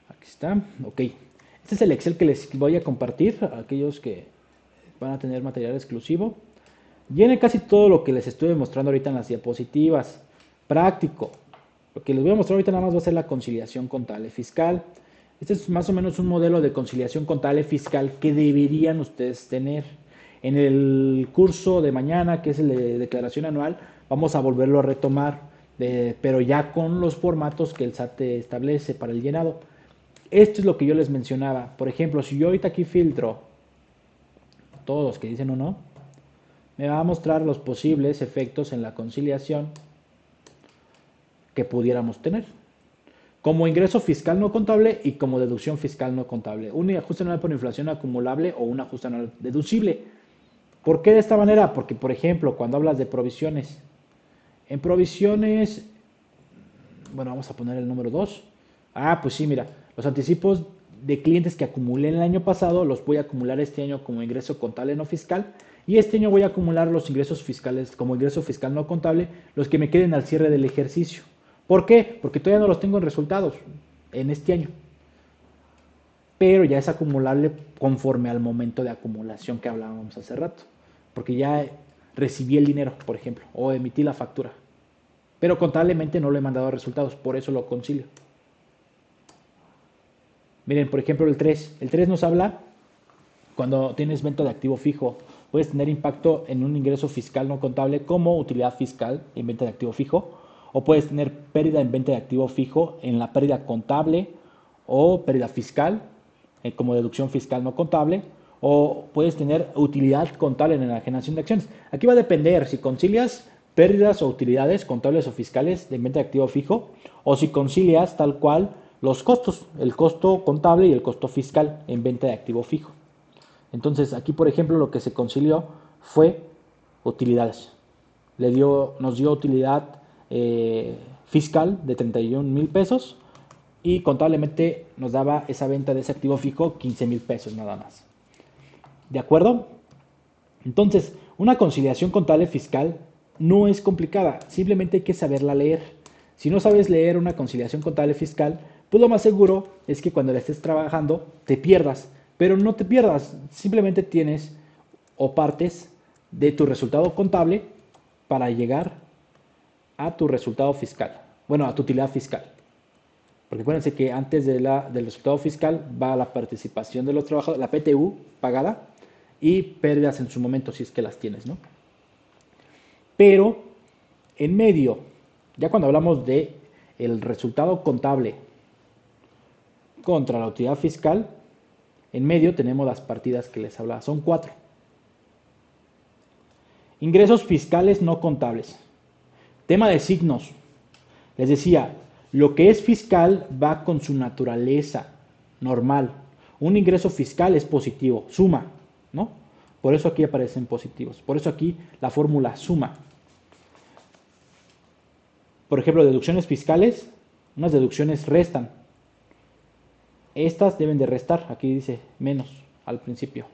aquí está, ok. Este es el Excel que les voy a compartir a aquellos que van a tener material exclusivo. Viene casi todo lo que les estuve mostrando ahorita en las diapositivas. Práctico. Lo que les voy a mostrar ahorita nada más va a ser la conciliación contable fiscal. Este es más o menos un modelo de conciliación contable fiscal que deberían ustedes tener. En el curso de mañana, que es el de declaración anual, vamos a volverlo a retomar. pero ya con los formatos que el SAT establece para el llenado. Esto es lo que yo les mencionaba. Por ejemplo, si yo ahorita aquí filtro todos los que dicen uno, me va a mostrar los posibles efectos en la conciliación que pudiéramos tener. Como ingreso fiscal no contable y como deducción fiscal no contable. Un ajuste anual por inflación acumulable o un ajuste anual deducible. ¿Por qué de esta manera? Porque, por ejemplo, cuando hablas de provisiones, en provisiones, bueno, vamos a poner el número 2. Ah, pues sí, mira, los anticipos de clientes que acumulé el año pasado los voy a acumular este año como ingreso contable no fiscal y este año voy a acumular los ingresos fiscales como ingreso fiscal no contable, los que me queden al cierre del ejercicio. ¿Por qué? Porque todavía no los tengo en resultados en este año. Pero ya es acumulable conforme al momento de acumulación que hablábamos hace rato. Porque ya recibí el dinero, por ejemplo, o emití la factura. Pero contablemente no le he mandado resultados, por eso lo concilio. Miren, por ejemplo, el 3. El 3 nos habla cuando tienes venta de activo fijo. Puedes tener impacto en un ingreso fiscal no contable como utilidad fiscal en venta de activo fijo. O puedes tener pérdida en venta de activo fijo en la pérdida contable o pérdida fiscal eh, como deducción fiscal no contable o puedes tener utilidad contable en la generación de acciones. Aquí va a depender si concilias pérdidas o utilidades contables o fiscales de venta de activo fijo o si concilias tal cual los costos, el costo contable y el costo fiscal en venta de activo fijo. Entonces, aquí por ejemplo lo que se concilió fue utilidades. Le dio, nos dio utilidad eh, fiscal de 31 mil pesos y contablemente nos daba esa venta de ese activo fijo 15 mil pesos nada más. ¿De acuerdo? Entonces, una conciliación contable fiscal no es complicada, simplemente hay que saberla leer. Si no sabes leer una conciliación contable fiscal, pues lo más seguro es que cuando la estés trabajando te pierdas, pero no te pierdas, simplemente tienes o partes de tu resultado contable para llegar a tu resultado fiscal, bueno, a tu utilidad fiscal. Porque acuérdense que antes de la, del resultado fiscal va la participación de los trabajadores, la PTU pagada, y pérdidas en su momento si es que las tienes, ¿no? Pero en medio, ya cuando hablamos de el resultado contable contra la utilidad fiscal, en medio tenemos las partidas que les hablaba, son cuatro. Ingresos fiscales no contables. Tema de signos. Les decía, lo que es fiscal va con su naturaleza normal. Un ingreso fiscal es positivo, suma. ¿no? Por eso aquí aparecen positivos. Por eso aquí la fórmula suma. Por ejemplo, deducciones fiscales, unas deducciones restan. Estas deben de restar, aquí dice menos al principio.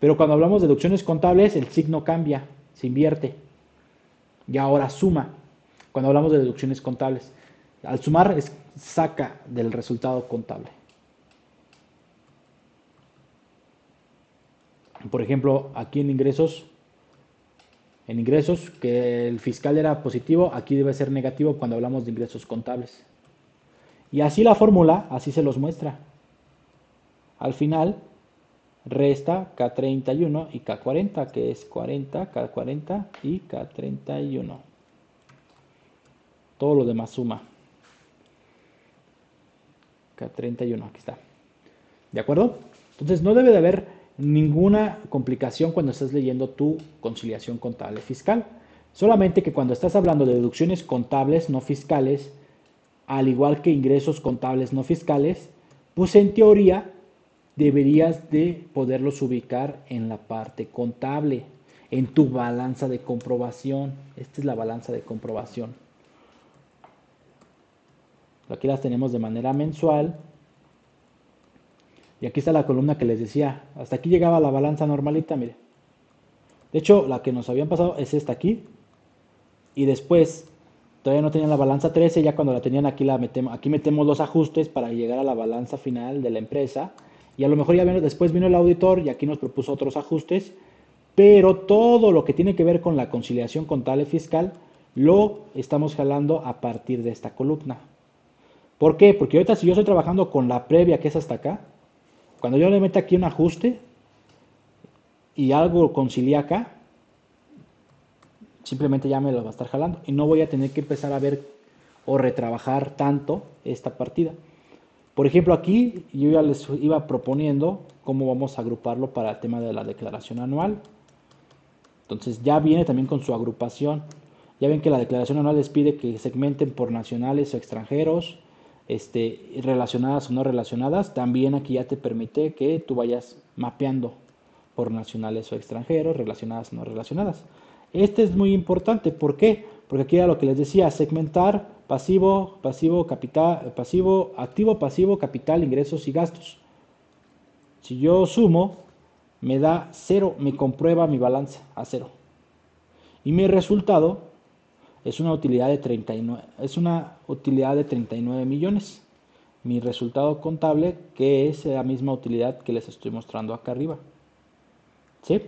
Pero cuando hablamos de deducciones contables, el signo cambia, se invierte. Y ahora suma. Cuando hablamos de deducciones contables, al sumar es saca del resultado contable. Por ejemplo, aquí en ingresos, en ingresos, que el fiscal era positivo, aquí debe ser negativo cuando hablamos de ingresos contables. Y así la fórmula, así se los muestra. Al final, resta K31 y K40, que es 40, K40 y K31. Todo lo demás suma. K31, aquí está. ¿De acuerdo? Entonces no debe de haber ninguna complicación cuando estás leyendo tu conciliación contable fiscal. Solamente que cuando estás hablando de deducciones contables no fiscales, al igual que ingresos contables no fiscales, pues en teoría deberías de poderlos ubicar en la parte contable, en tu balanza de comprobación. Esta es la balanza de comprobación. Aquí las tenemos de manera mensual y aquí está la columna que les decía. Hasta aquí llegaba la balanza normalita, mire. De hecho, la que nos habían pasado es esta aquí. Y después, todavía no tenían la balanza 13, ya cuando la tenían aquí la metemos, aquí metemos los ajustes para llegar a la balanza final de la empresa. Y a lo mejor ya vino, después vino el auditor y aquí nos propuso otros ajustes. Pero todo lo que tiene que ver con la conciliación contable fiscal lo estamos jalando a partir de esta columna. ¿Por qué? Porque ahorita si yo estoy trabajando con la previa que es hasta acá, cuando yo le meto aquí un ajuste y algo concilia acá, simplemente ya me lo va a estar jalando y no voy a tener que empezar a ver o retrabajar tanto esta partida. Por ejemplo, aquí yo ya les iba proponiendo cómo vamos a agruparlo para el tema de la declaración anual. Entonces ya viene también con su agrupación. Ya ven que la declaración anual les pide que segmenten por nacionales o extranjeros, este, relacionadas o no relacionadas. También aquí ya te permite que tú vayas mapeando por nacionales o extranjeros, relacionadas o no relacionadas. Este es muy importante, ¿por qué? Porque aquí era lo que les decía, segmentar pasivo, pasivo, capital, pasivo, activo, pasivo, capital, ingresos y gastos. Si yo sumo, me da cero, me comprueba mi balanza a cero. Y mi resultado es una utilidad de 39, es una utilidad de 39 millones. Mi resultado contable, que es la misma utilidad que les estoy mostrando acá arriba. ¿Sí?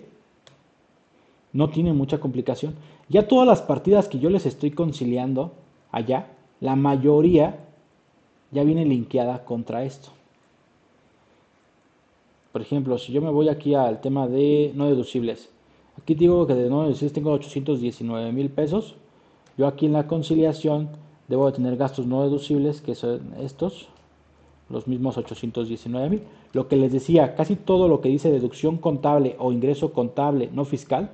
No tiene mucha complicación. Ya todas las partidas que yo les estoy conciliando allá, la mayoría ya viene linkeada contra esto. Por ejemplo, si yo me voy aquí al tema de no deducibles, aquí digo que de no deducibles tengo 819 mil pesos. Yo aquí en la conciliación debo de tener gastos no deducibles, que son estos, los mismos 819 mil. Lo que les decía, casi todo lo que dice deducción contable o ingreso contable no fiscal,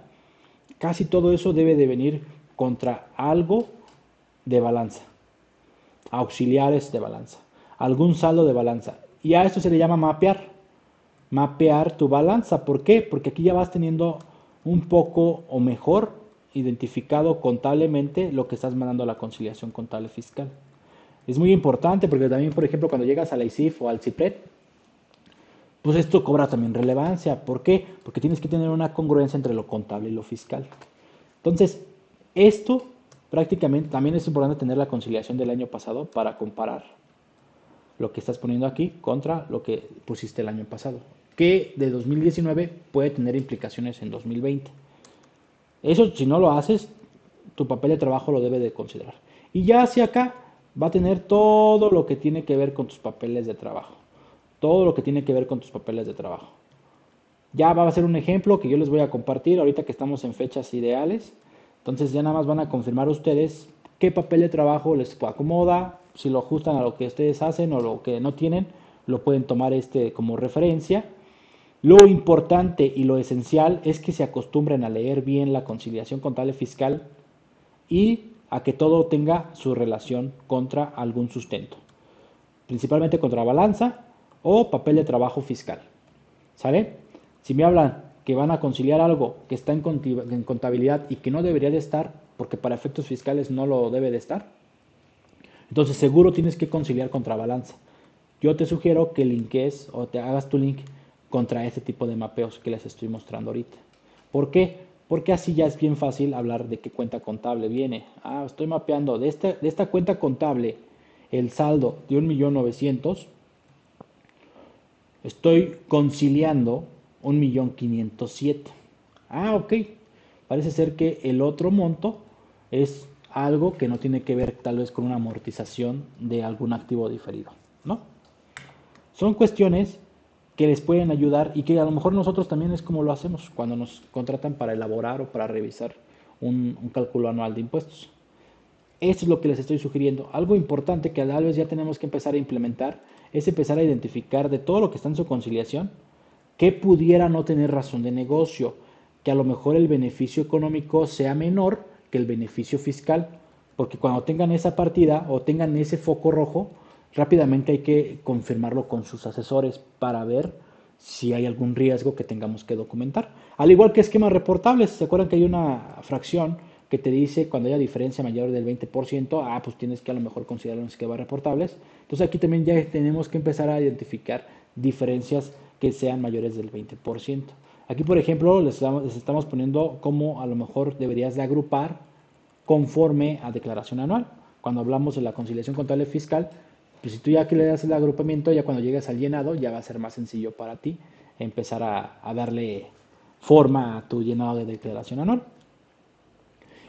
casi todo eso debe de venir contra algo de balanza, auxiliares de balanza, algún saldo de balanza. Y a esto se le llama mapear, mapear tu balanza. ¿Por qué? Porque aquí ya vas teniendo un poco o mejor identificado contablemente lo que estás mandando a la conciliación contable fiscal. Es muy importante porque también, por ejemplo, cuando llegas a la ICIF o al CIPRED, pues esto cobra también relevancia. ¿Por qué? Porque tienes que tener una congruencia entre lo contable y lo fiscal. Entonces, esto prácticamente también es importante tener la conciliación del año pasado para comparar lo que estás poniendo aquí contra lo que pusiste el año pasado, que de 2019 puede tener implicaciones en 2020. Eso si no lo haces, tu papel de trabajo lo debe de considerar. Y ya hacia acá va a tener todo lo que tiene que ver con tus papeles de trabajo todo lo que tiene que ver con tus papeles de trabajo. Ya va a ser un ejemplo que yo les voy a compartir ahorita que estamos en fechas ideales. Entonces ya nada más van a confirmar ustedes qué papel de trabajo les acomoda, si lo ajustan a lo que ustedes hacen o lo que no tienen, lo pueden tomar este como referencia. Lo importante y lo esencial es que se acostumbren a leer bien la conciliación contable fiscal y a que todo tenga su relación contra algún sustento, principalmente contra balanza o papel de trabajo fiscal. ¿Sale? Si me hablan que van a conciliar algo que está en contabilidad y que no debería de estar, porque para efectos fiscales no lo debe de estar, entonces seguro tienes que conciliar contra balanza. Yo te sugiero que linkees o te hagas tu link contra este tipo de mapeos que les estoy mostrando ahorita. ¿Por qué? Porque así ya es bien fácil hablar de qué cuenta contable viene. Ah, estoy mapeando de esta, de esta cuenta contable el saldo de 1.900.000 Estoy conciliando un millón siete. Ah, ok. Parece ser que el otro monto es algo que no tiene que ver tal vez con una amortización de algún activo diferido, ¿no? Son cuestiones que les pueden ayudar y que a lo mejor nosotros también es como lo hacemos cuando nos contratan para elaborar o para revisar un, un cálculo anual de impuestos. Esto es lo que les estoy sugiriendo. Algo importante que tal vez ya tenemos que empezar a implementar es empezar a identificar de todo lo que está en su conciliación, que pudiera no tener razón de negocio, que a lo mejor el beneficio económico sea menor que el beneficio fiscal, porque cuando tengan esa partida o tengan ese foco rojo, rápidamente hay que confirmarlo con sus asesores para ver si hay algún riesgo que tengamos que documentar. Al igual que esquemas reportables, ¿se acuerdan que hay una fracción que te dice cuando haya diferencia mayor del 20%, ah, pues tienes que a lo mejor considerar un esquema reportables. Entonces aquí también ya tenemos que empezar a identificar diferencias que sean mayores del 20%. Aquí, por ejemplo, les estamos, poniendo cómo a lo mejor deberías de agrupar conforme a declaración anual. Cuando hablamos de la conciliación contable fiscal, pues si tú ya que le das el agrupamiento, ya cuando llegas al llenado, ya va a ser más sencillo para ti empezar a darle forma a tu llenado de declaración anual.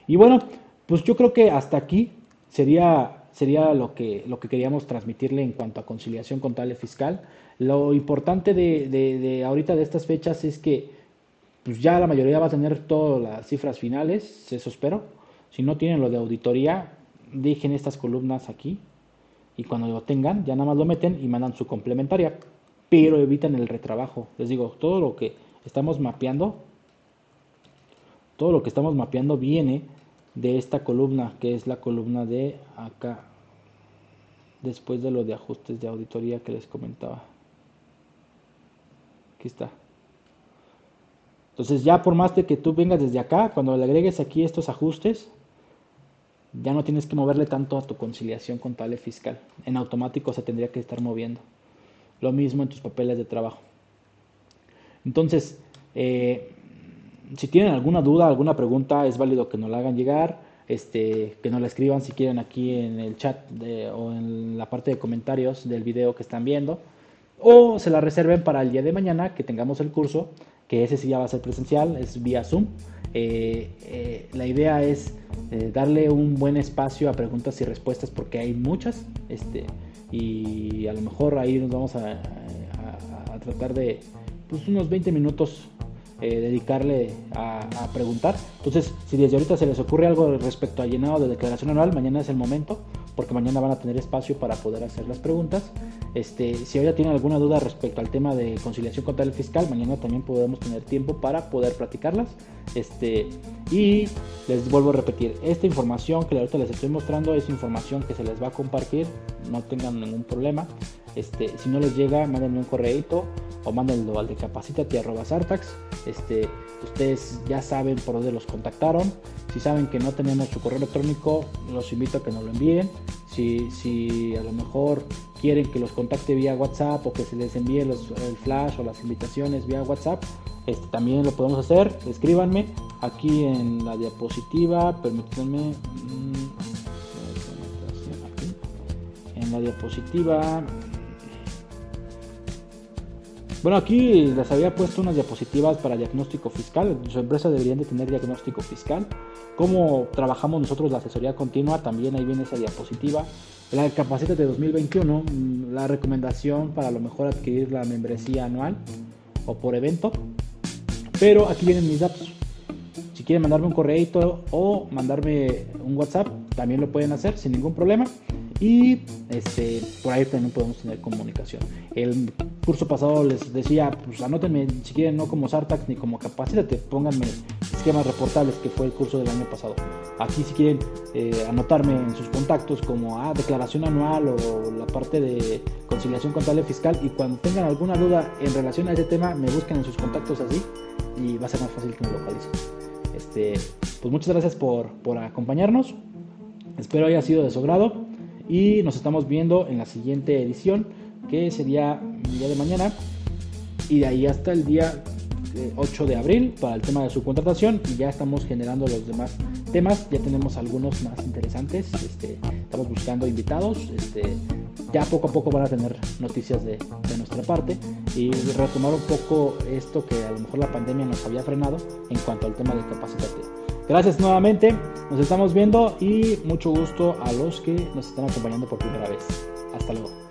Y bueno, pues yo creo que hasta aquí sería, sería lo, que, lo que queríamos transmitirle en cuanto a conciliación contable fiscal. Lo importante de, de, de ahorita de estas fechas es que pues ya la mayoría va a tener todas las cifras finales, eso espero. Si no tienen lo de auditoría, dejen estas columnas aquí y cuando lo tengan ya nada más lo meten y mandan su complementaria, pero evitan el retrabajo. Les digo, todo lo que estamos mapeando, todo lo que estamos mapeando viene de esta columna, que es la columna de acá, después de lo de ajustes de auditoría que les comentaba. Aquí está. Entonces ya por más de que tú vengas desde acá, cuando le agregues aquí estos ajustes, ya no tienes que moverle tanto a tu conciliación contable fiscal. En automático se tendría que estar moviendo. Lo mismo en tus papeles de trabajo. Entonces, eh, si tienen alguna duda, alguna pregunta, es válido que nos la hagan llegar, este, que nos la escriban si quieren aquí en el chat o en la parte de comentarios del video que están viendo, o se la reserven para el día de mañana que tengamos el curso que ese sí ya va a ser presencial, es vía Zoom. Eh, eh, la idea es eh, darle un buen espacio a preguntas y respuestas porque hay muchas este, y a lo mejor ahí nos vamos a, tratar de pues, unos 20 minutos dedicarle a, a, preguntar. Entonces, si desde ahorita se les ocurre algo respecto a llenado de declaración anual, mañana es el momento porque mañana van a tener espacio para poder hacer las preguntas. Este, si ahora tienen alguna duda respecto al tema de conciliación contable fiscal, mañana también podemos tener tiempo para poder platicarlas. Este, y les vuelvo a repetir, esta información que ahorita les estoy mostrando es información que se les va a compartir, no tengan ningún problema. Este, si no les llega, mándenme un correito o mándenlo al de capacitati.sartax. Este, ustedes ya saben por dónde los contactaron. Si saben que no tenemos su correo electrónico, los invito a que nos lo envíen. Si, si a lo mejor quieren que los contacte vía WhatsApp o que se les envíe los, el flash o las invitaciones vía WhatsApp, este, también lo podemos hacer. Escríbanme aquí en la diapositiva. Permítanme. Mm, en la diapositiva bueno, aquí les había puesto unas diapositivas para diagnóstico fiscal. Su empresa deberían de tener diagnóstico fiscal. Cómo trabajamos nosotros la asesoría continua, también ahí viene esa diapositiva. La capacita de 2021, mm, la recomendación para a lo mejor adquirir la membresía anual o por evento. Pero aquí vienen mis datos. Si quieren mandarme un correo o mandarme un WhatsApp, también lo pueden hacer sin ningún problema y este, por ahí también podemos tener comunicación. El curso pasado les decía, pues anótenme si quieren no como Sartax ni como Capacítate, pónganme esquemas reportables que fue el curso del año pasado. Aquí si quieren eh, anotarme en sus contactos como ah, declaración anual o la parte de conciliación contable fiscal y cuando tengan alguna duda en relación a ese tema me buscan en sus contactos así y va a ser más fácil que me localicen. Este, pues muchas gracias por, por acompañarnos. Espero haya sido de su grado y nos estamos viendo en la siguiente edición que sería el día de mañana y de ahí hasta el día 8 eh, de abril para el tema de su contratación y ya estamos generando los demás temas, ya tenemos algunos más interesantes, este, estamos buscando invitados, este, ya poco a poco van a tener noticias de, nuestra parte y retomar un poco esto que a lo mejor la pandemia nos había frenado en cuanto al tema de capacitación. Gracias nuevamente, nos estamos viendo y mucho gusto a los que nos están acompañando por primera vez. Hasta luego.